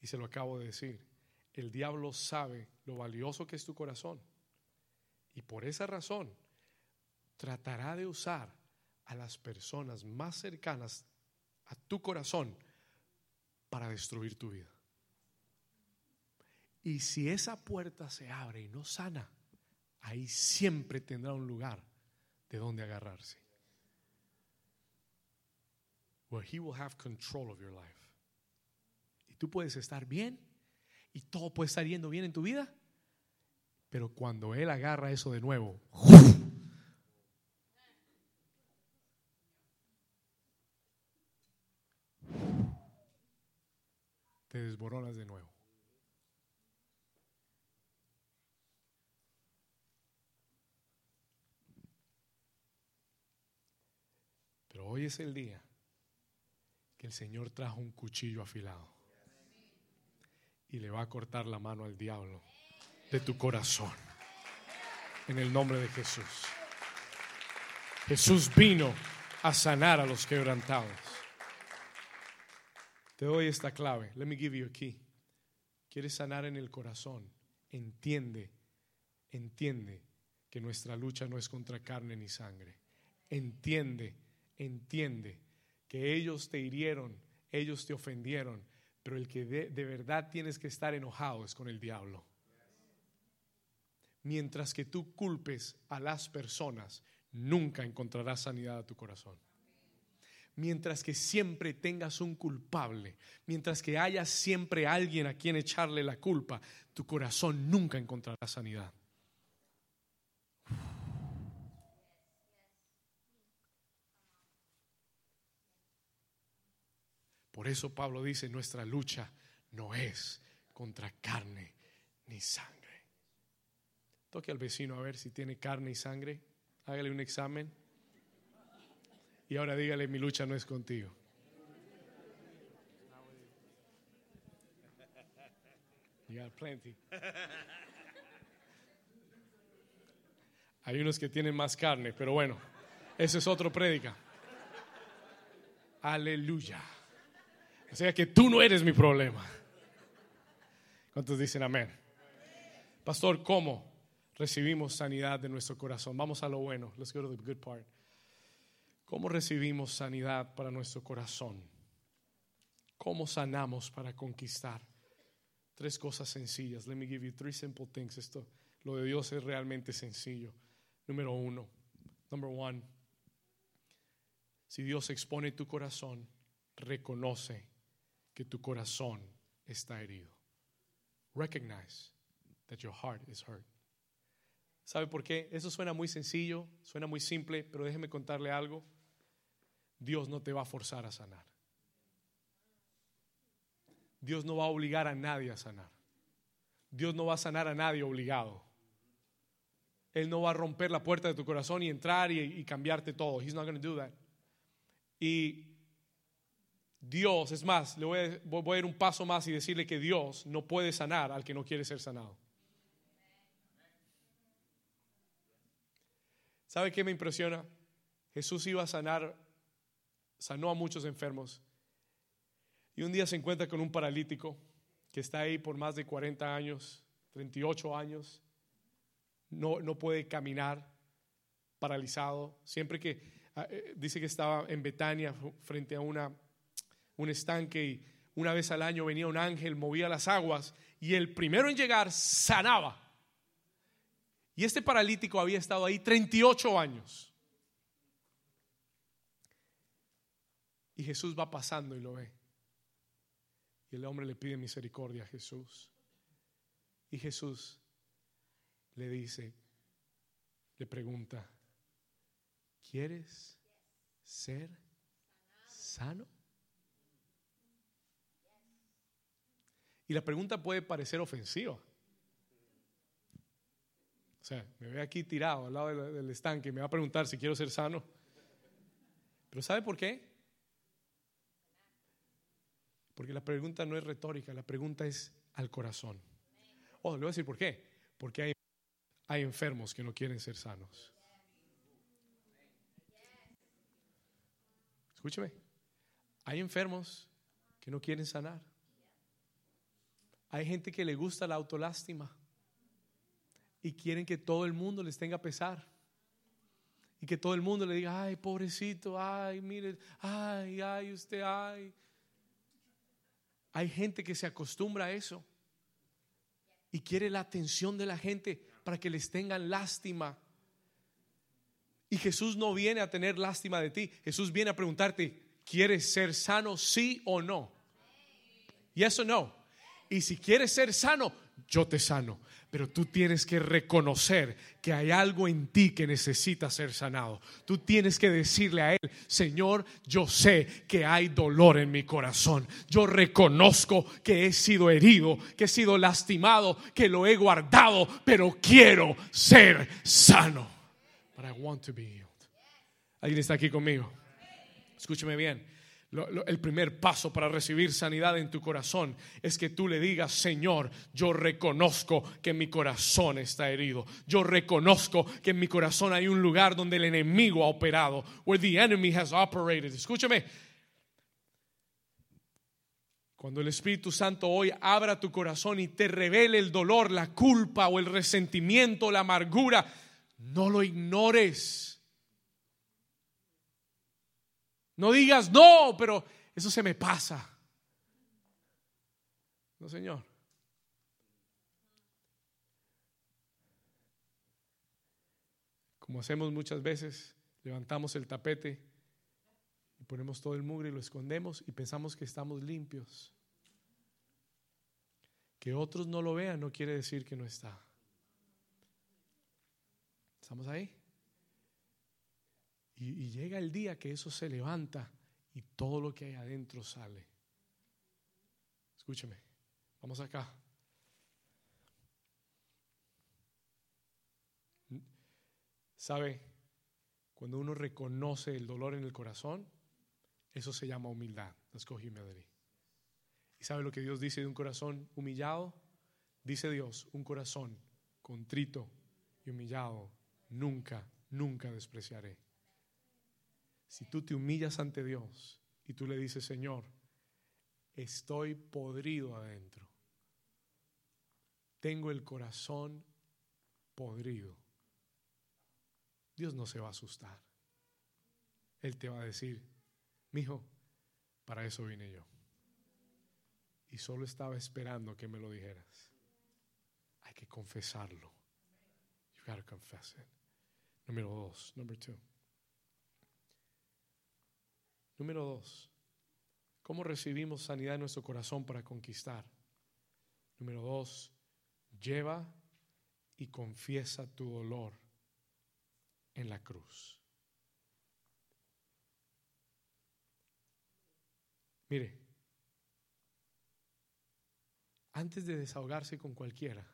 Y se lo acabo de decir. El diablo sabe lo valioso que es tu corazón. Y por esa razón tratará de usar a las personas más cercanas a tu corazón para destruir tu vida. Y si esa puerta se abre y no sana, ahí siempre tendrá un lugar de donde agarrarse. Where he will have control of your life. Y tú puedes estar bien y todo puede estar yendo bien en tu vida, pero cuando él agarra eso de nuevo, te desboronas de nuevo. Hoy es el día que el Señor trajo un cuchillo afilado y le va a cortar la mano al diablo de tu corazón. En el nombre de Jesús. Jesús vino a sanar a los quebrantados. Te doy esta clave. Let me give you a key. Quieres sanar en el corazón. Entiende, entiende que nuestra lucha no es contra carne ni sangre. Entiende entiende que ellos te hirieron, ellos te ofendieron, pero el que de, verdad tienes que estar enojado es con el diablo. mientras que tú culpes a las personas, nunca encontrarás sanidad a tu corazón. Mientras que siempre tengas un culpable, mientras que haya siempre alguien a quien echarle la culpa, tu corazón nunca encontrará sanidad. Por eso Pablo dice, nuestra lucha no es contra carne ni sangre. Toque al vecino a ver si tiene carne y sangre. Hágale un examen. Y ahora dígale, mi lucha no es contigo. plenty. Hay unos que tienen más carne, pero bueno, eso es otro prédica. Aleluya. O sea que tú no eres mi problema. ¿Cuántos dicen amén? Pastor, ¿cómo recibimos sanidad de nuestro corazón? Vamos a lo bueno. Let's go to the good part. ¿Cómo recibimos sanidad para nuestro corazón? ¿Cómo sanamos para conquistar? Tres cosas sencillas. Let me give you three simple things. Esto, lo de Dios es realmente sencillo. Número uno. Number one. Si Dios expone tu corazón, reconoce que tu corazón está herido. Recognize that your heart is hurt. ¿Sabe por qué? Eso suena muy sencillo, suena muy simple, pero déjeme contarle algo. Dios no te va a forzar a sanar. Dios no va a obligar a nadie a sanar. Dios no va a sanar a nadie obligado. Él no va a romper la puerta de tu corazón y entrar y, cambiarte todo. He's not going to do that. Y Dios, es más, le voy a, voy ir un paso más y decirle que Dios no puede sanar al que no quiere ser sanado. ¿Sabe qué me impresiona? Jesús iba a sanar, sanó a muchos enfermos. Y un día se encuentra con un paralítico que está ahí por más de 40 años, 38 años, no, no puede caminar, paralizado. Siempre que ah, eh, dice que estaba en Betania frente a una un estanque y una vez al año venía un ángel, movía las aguas y el primero en llegar sanaba. Y este paralítico había estado ahí 38 años. Y Jesús va pasando y lo ve. Y el hombre le pide misericordia a Jesús. Y Jesús le dice, le pregunta, ¿quieres ser sano? Y la pregunta puede parecer ofensiva. O sea, me ve aquí tirado al lado del, estanque y me va a preguntar si quiero ser sano. Pero ¿sabe por qué? Porque la pregunta no es retórica, la pregunta es al corazón. Oh, le voy a decir por qué. Porque hay, hay enfermos que no quieren ser sanos. Escúcheme. Hay enfermos que no quieren sanar. Hay gente que le gusta la autolástima y quieren que todo el mundo les tenga pesar. Y que todo el mundo le diga, ay, pobrecito, ay, mire, ay, ay, usted, ay. Hay gente que se acostumbra a eso y quiere la atención de la gente para que les tengan lástima. Y Jesús no viene a tener lástima de ti, Jesús viene a preguntarte, ¿quieres ser sano, sí o no? ¿Y eso no? Y si quieres ser sano, yo te sano. Pero tú tienes que reconocer que hay algo en ti que necesita ser sanado. Tú tienes que decirle a Él, Señor, yo sé que hay dolor en mi corazón. Yo reconozco que he sido herido, que he sido lastimado, que lo he guardado, pero quiero ser sano. But I want to be healed. ¿Alguien está aquí conmigo? Escúcheme bien el primer paso para recibir sanidad en tu corazón es que tú le digas, Señor, yo reconozco que mi corazón está herido. Yo reconozco que en mi corazón hay un lugar donde el enemigo ha operado, where the enemy has operated. Escúchame. Cuando el Espíritu Santo hoy abra tu corazón y te revele el dolor, la culpa o el resentimiento, la amargura, no lo ignores No digas, no, pero eso se me pasa. No, Señor. como hacemos muchas veces, levantamos el tapete y ponemos todo el mugre y lo escondemos y pensamos que estamos limpios. Que otros no lo vean no quiere decir que no está. ¿Estamos ahí? Y, llega el día que eso se levanta y todo lo que hay adentro sale. Escúcheme, vamos acá. ¿Sabe? Cuando uno reconoce el dolor en el corazón, eso se llama humildad. Let's go. ¿Y sabe lo que Dios dice de un corazón humillado? Dice Dios, un corazón contrito y humillado, nunca, nunca despreciaré. Si tú te humillas ante Dios y tú le dices, Señor, estoy podrido adentro, tengo el corazón podrido, Dios no se va a asustar. Él te va a decir, mi hijo, para eso vine yo. Y solo estaba esperando que me lo dijeras. Hay que confesarlo. You gotta confess it. Número dos, number two. Número dos, ¿cómo recibimos sanidad en nuestro corazón para conquistar? Número dos, lleva y confiesa tu dolor en la cruz. Mire, antes de desahogarse con cualquiera,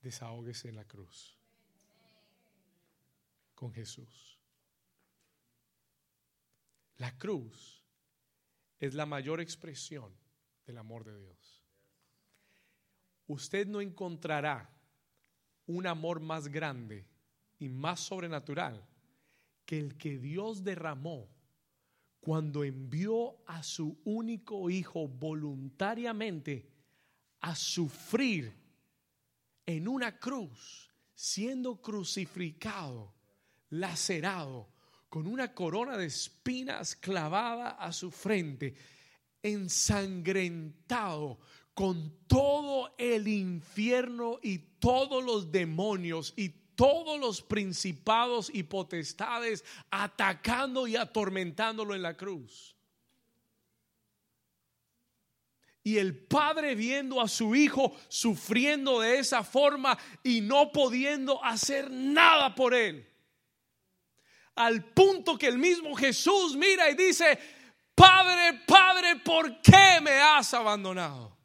desahóguese en la cruz con Jesús. La cruz es la mayor expresión del amor de Dios. Usted no encontrará un amor más grande y más sobrenatural que el que Dios derramó cuando envió a su único hijo voluntariamente a sufrir en una cruz, siendo crucificado, lacerado, con una corona de espinas clavada a su frente, ensangrentado, con todo el infierno y todos los demonios y todos los principados y potestades atacando y atormentándolo en la cruz. Y el padre viendo a su hijo sufriendo de esa forma y no pudiendo hacer nada por él. Al punto que el mismo Jesús mira y dice, Padre, Padre, ¿por qué me has abandonado?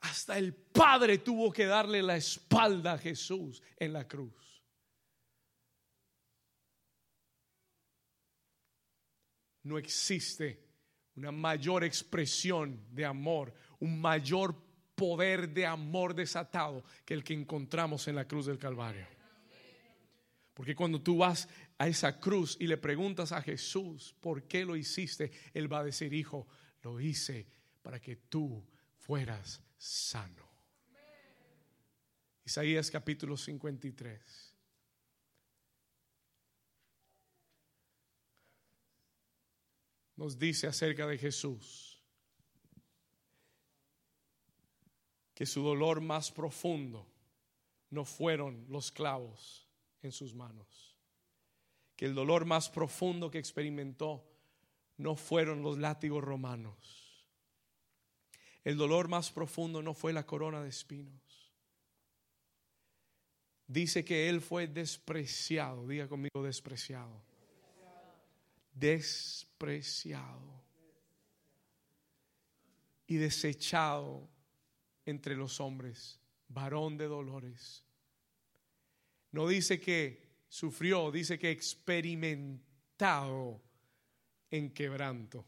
Hasta el Padre tuvo que darle la espalda a Jesús en la cruz. No existe una mayor expresión de amor, un mayor poder de amor desatado que el que encontramos en la cruz del Calvario. Porque cuando tú vas a esa cruz y le preguntas a Jesús por qué lo hiciste, Él va a decir, hijo, lo hice para que tú fueras sano. Isaías capítulo 53. Nos dice acerca de Jesús que su dolor más profundo no fueron los clavos en sus manos, que el dolor más profundo que experimentó no fueron los látigos romanos el dolor más profundo no fue la corona de espinos. Dice que Él fue despreciado. Diga conmigo despreciado. Despreciado. Y desechado entre los hombres. Varón de dolores. No dice que sufrió, dice que experimentado en quebranto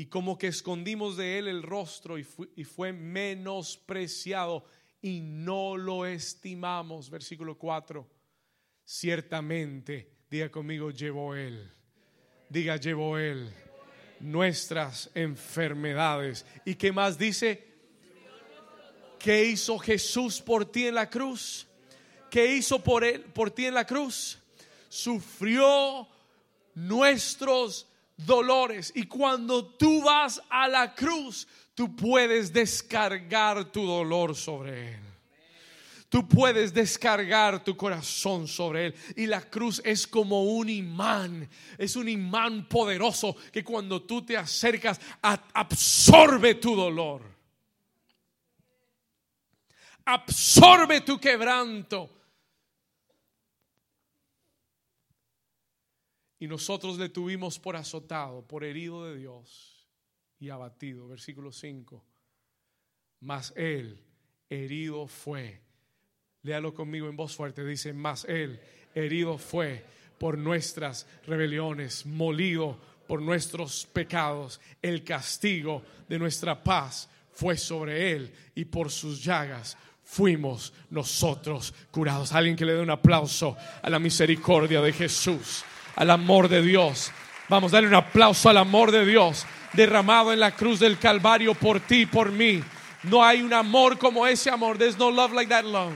y como que escondimos de él el rostro y fue, menospreciado y no lo estimamos. Versículo 4. Ciertamente, diga conmigo, llevó él. Diga, llevó él nuestras enfermedades. ¿Y qué más dice? ¿Qué hizo Jesús por ti en la cruz? ¿Qué hizo por él por ti en la cruz? Sufrió nuestros dolores. Y cuando tú vas a la cruz, tú puedes descargar tu dolor sobre Él. Tú puedes descargar tu corazón sobre Él. Y la cruz es como un imán. Es un imán poderoso que cuando tú te acercas absorbe tu dolor. Absorbe tu quebranto. Y nosotros le tuvimos por azotado, por herido de Dios y abatido. Versículo 5. Mas Él herido fue. Léalo conmigo en voz fuerte. Dice, mas Él herido fue por nuestras rebeliones, molido por nuestros pecados. El castigo de nuestra paz fue sobre Él y por sus llagas fuimos nosotros curados. Alguien que le dé un aplauso a la misericordia de Jesús al amor de Dios. Vamos, a darle un aplauso al amor de Dios derramado en la cruz del Calvario por ti por mí. No hay un amor como ese amor. There's no love like that love.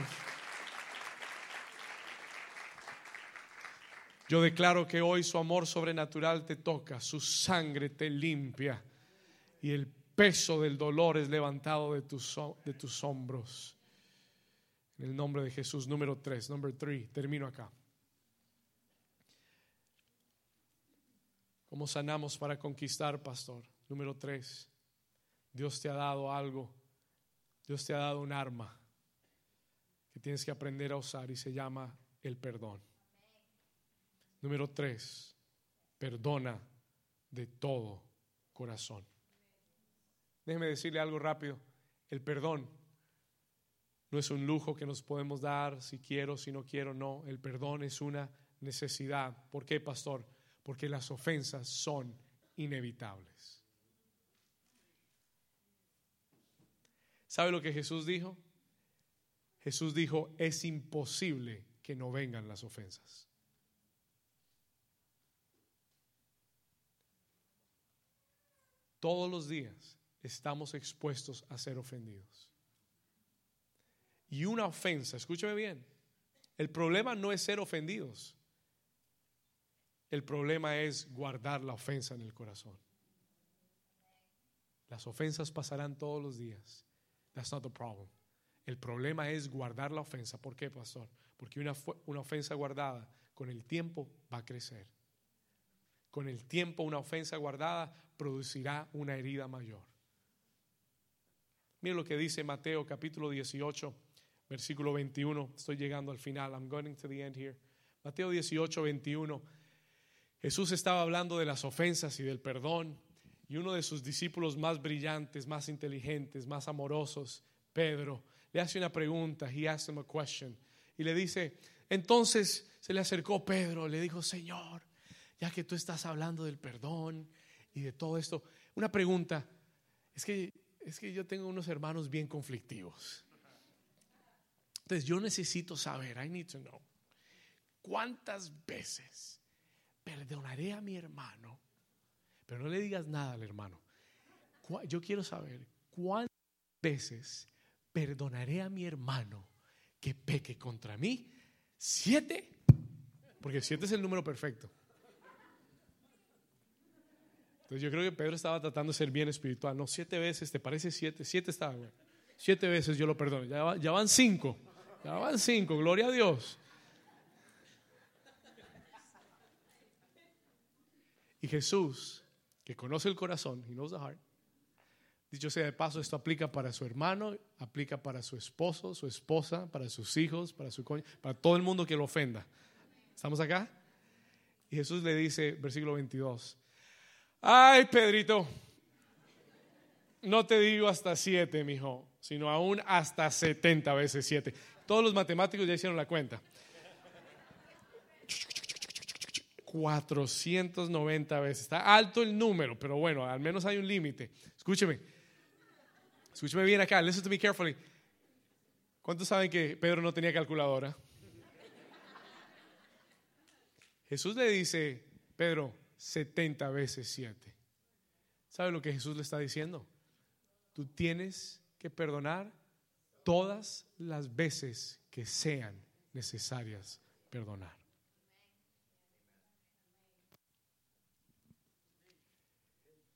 Yo declaro que hoy su amor sobrenatural te toca, su sangre te limpia y el peso del dolor es levantado de tus, de tus hombros. En el nombre de Jesús, número 3, número 3, termino acá. ¿Cómo sanamos para conquistar, pastor? Número tres, Dios te ha dado algo, Dios te ha dado un arma que tienes que aprender a usar y se llama el perdón. Número tres, perdona de todo corazón. Déjeme decirle algo rápido. El perdón no es un lujo que nos podemos dar si quiero, si no quiero, no. El perdón es una necesidad. ¿Por qué, pastor? porque las ofensas son inevitables. ¿Sabe lo que Jesús dijo? Jesús dijo, es imposible que no vengan las ofensas. Todos los días estamos expuestos a ser ofendidos. Y una ofensa, escúcheme bien, el problema no es ser ofendidos. El problema es guardar la ofensa en el corazón. Las ofensas pasarán todos los días. That's not the problem. El problema es guardar la ofensa. ¿Por qué, pastor? Porque una, una ofensa guardada con el tiempo va a crecer. Con el tiempo una ofensa guardada producirá una herida mayor. Mire lo que dice Mateo capítulo 18, versículo 21. Estoy llegando al final. I'm going to the end here. Mateo 18, 21. Jesús estaba hablando de las ofensas y del perdón y uno de sus discípulos más brillantes, más inteligentes, más amorosos, Pedro, le hace una pregunta, he asked him a question y le dice, entonces se le acercó Pedro, le dijo, Señor, ya que tú estás hablando del perdón y de todo esto, una pregunta, es que es que yo tengo unos hermanos bien conflictivos. Entonces yo necesito saber, I need to know, ¿cuántas veces perdonaré a mi hermano, pero no le digas nada al hermano. Yo quiero saber cuántas veces perdonaré a mi hermano que peque contra mí. Siete, porque siete es el número perfecto. Entonces yo creo que Pedro estaba tratando de ser bien espiritual. No, siete veces, ¿te parece siete? Siete estaba, Siete veces yo lo perdono. Ya, ya van cinco. Ya cinco, gloria a Dios. Y Jesús, que conoce el corazón, he knows the heart, dicho sea de paso, esto aplica para su hermano, aplica para su esposo, su esposa, para sus hijos, para su para todo el mundo que lo ofenda. ¿Estamos acá? Y Jesús le dice, versículo 22, ay Pedrito, no te digo hasta siete, mijo, sino aún hasta 70 veces siete. Todos los matemáticos ya hicieron la cuenta. 490 veces. Está alto el número, pero bueno, al menos hay un límite. Escúcheme. Escúcheme bien acá. Listen to me carefully. ¿Cuántos saben que Pedro no tenía calculadora? Jesús le dice, Pedro, 70 veces 7. ¿Sabe lo que Jesús le está diciendo? Tú tienes que perdonar todas las veces que sean necesarias perdonar.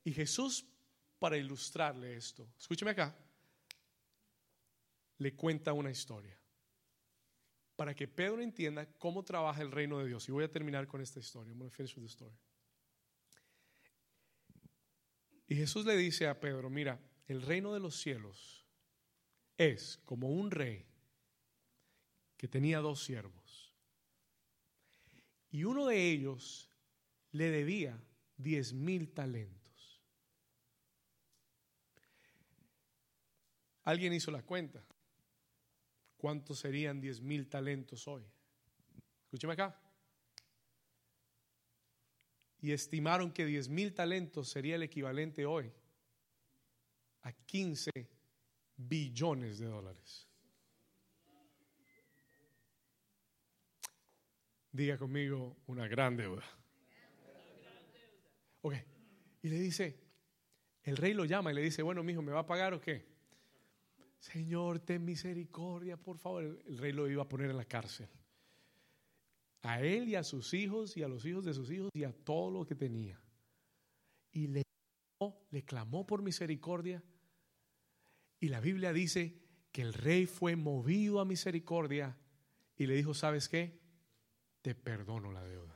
Y Jesús para ilustrarle esto. Escúcheme acá. Le cuenta una historia para que Pedro entienda cómo trabaja el reino de Dios. Y voy a terminar con esta historia. Finish with the story. Y Jesús le dice a Pedro, mira, el reino de los cielos es como un rey que tenía dos siervos. Y uno de ellos le debía diez mil talentos. Alguien hizo la cuenta. ¿cuántos serían diez mil talentos hoy? Escúcheme acá. Y estimaron que diez mil talentos sería el equivalente hoy a 15 billones de dólares. Diga conmigo una gran deuda. Ok. Y le dice, el rey lo llama y le dice, bueno, mijo, ¿me va a pagar o qué? Señor, ten misericordia, por favor. El rey lo iba a poner en la cárcel. A él y a sus hijos y a los hijos de sus hijos y a todo lo que tenía. Y le, le clamó por misericordia. Y la Biblia dice que el rey fue movido a misericordia y le dijo, ¿sabes qué? Te perdono la deuda.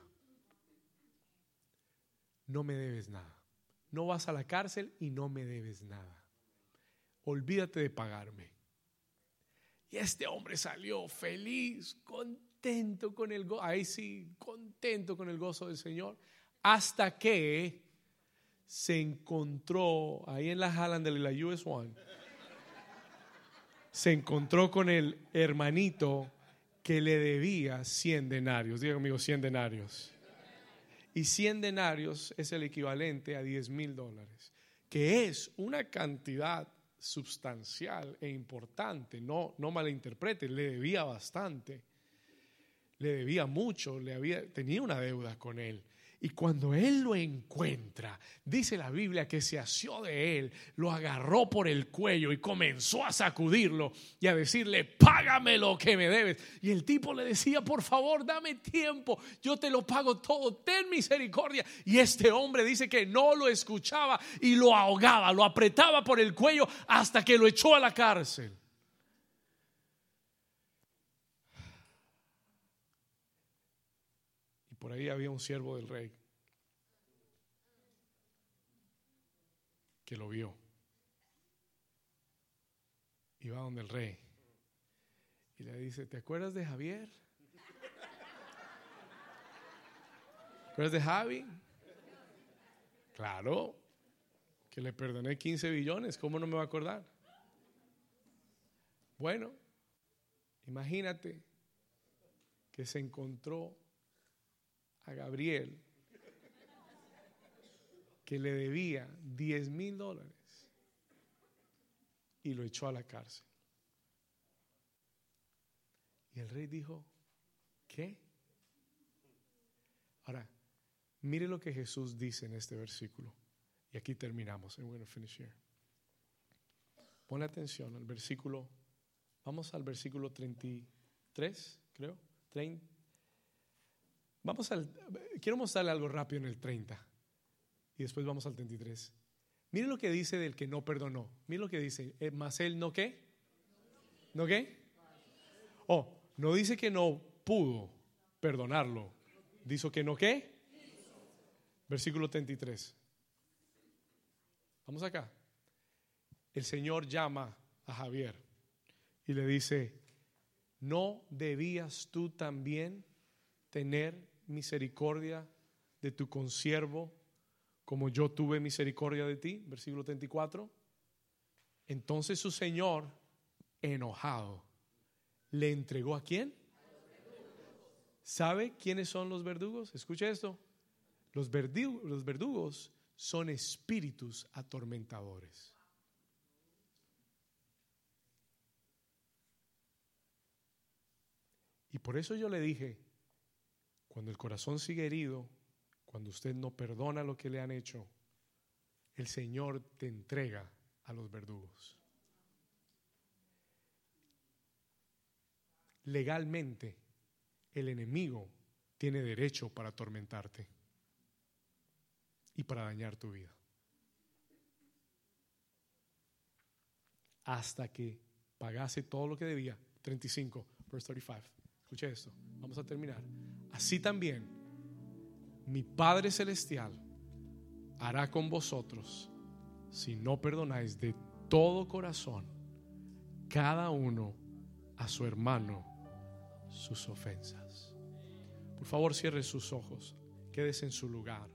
No me debes nada. No vas a la cárcel y no me debes nada olvídate de pagarme. Y este hombre salió feliz, contento con el gozo, ahí sí, contento con el gozo del Señor, hasta que se encontró ahí en la Highland de la US One, se encontró con el hermanito que le debía 100 denarios. Diga conmigo, 100 denarios. Y 100 denarios es el equivalente a 10 mil dólares, que es una cantidad sustancial e importante. No, no malinterprete, le debía bastante, le debía mucho, le había, tenía una deuda con él. Y cuando él lo encuentra, dice la Biblia que se asió de él, lo agarró por el cuello y comenzó a sacudirlo y a decirle, págame lo que me debes. Y el tipo le decía, por favor, dame tiempo, yo te lo pago todo, ten misericordia. Y este hombre dice que no lo escuchaba y lo ahogaba, lo apretaba por el cuello hasta que lo echó a la cárcel. Por ahí había un siervo del rey que lo vio. Y va donde el rey. Y le dice, ¿te acuerdas de Javier? ¿Te acuerdas de Javi? Claro, que le perdoné 15 billones, ¿cómo no me va a acordar? Bueno, imagínate que se encontró a Gabriel que le debía 10 mil dólares y lo echó a la cárcel. Y el rey dijo, ¿qué? Ahora, mire lo que Jesús dice en este versículo. Y aquí terminamos. And we're finish here. Pon atención al versículo. Vamos al versículo 33, creo. 30. Vamos al, quiero mostrarle algo rápido en el 30 y después vamos al 33. Miren lo que dice del que no perdonó. Miren lo que dice. Eh, Más él no qué. ¿No qué? Oh, no dice que no pudo perdonarlo. Dice que no qué. Versículo 33. Vamos acá. El Señor llama a Javier y le dice, ¿no debías tú también tener misericordia de tu consiervo como yo tuve misericordia de ti, versículo 34. Entonces su Señor, enojado, le entregó a quién? ¿Sabe quiénes son los verdugos? Escucha esto. Los los verdugos son espíritus atormentadores. Y por eso yo le dije, cuando el corazón sigue herido, cuando usted no perdona lo que le han hecho, el Señor te entrega a los verdugos. Legalmente, el enemigo tiene derecho para atormentarte y para dañar tu vida. hasta que pagase todo lo que debía. 35, verse 35. Escuche esto. Vamos a terminar. Así también, mi Padre Celestial hará con vosotros si no perdonáis de todo corazón cada uno a su hermano sus ofensas. Por favor, cierre sus ojos. Quédese en su lugar.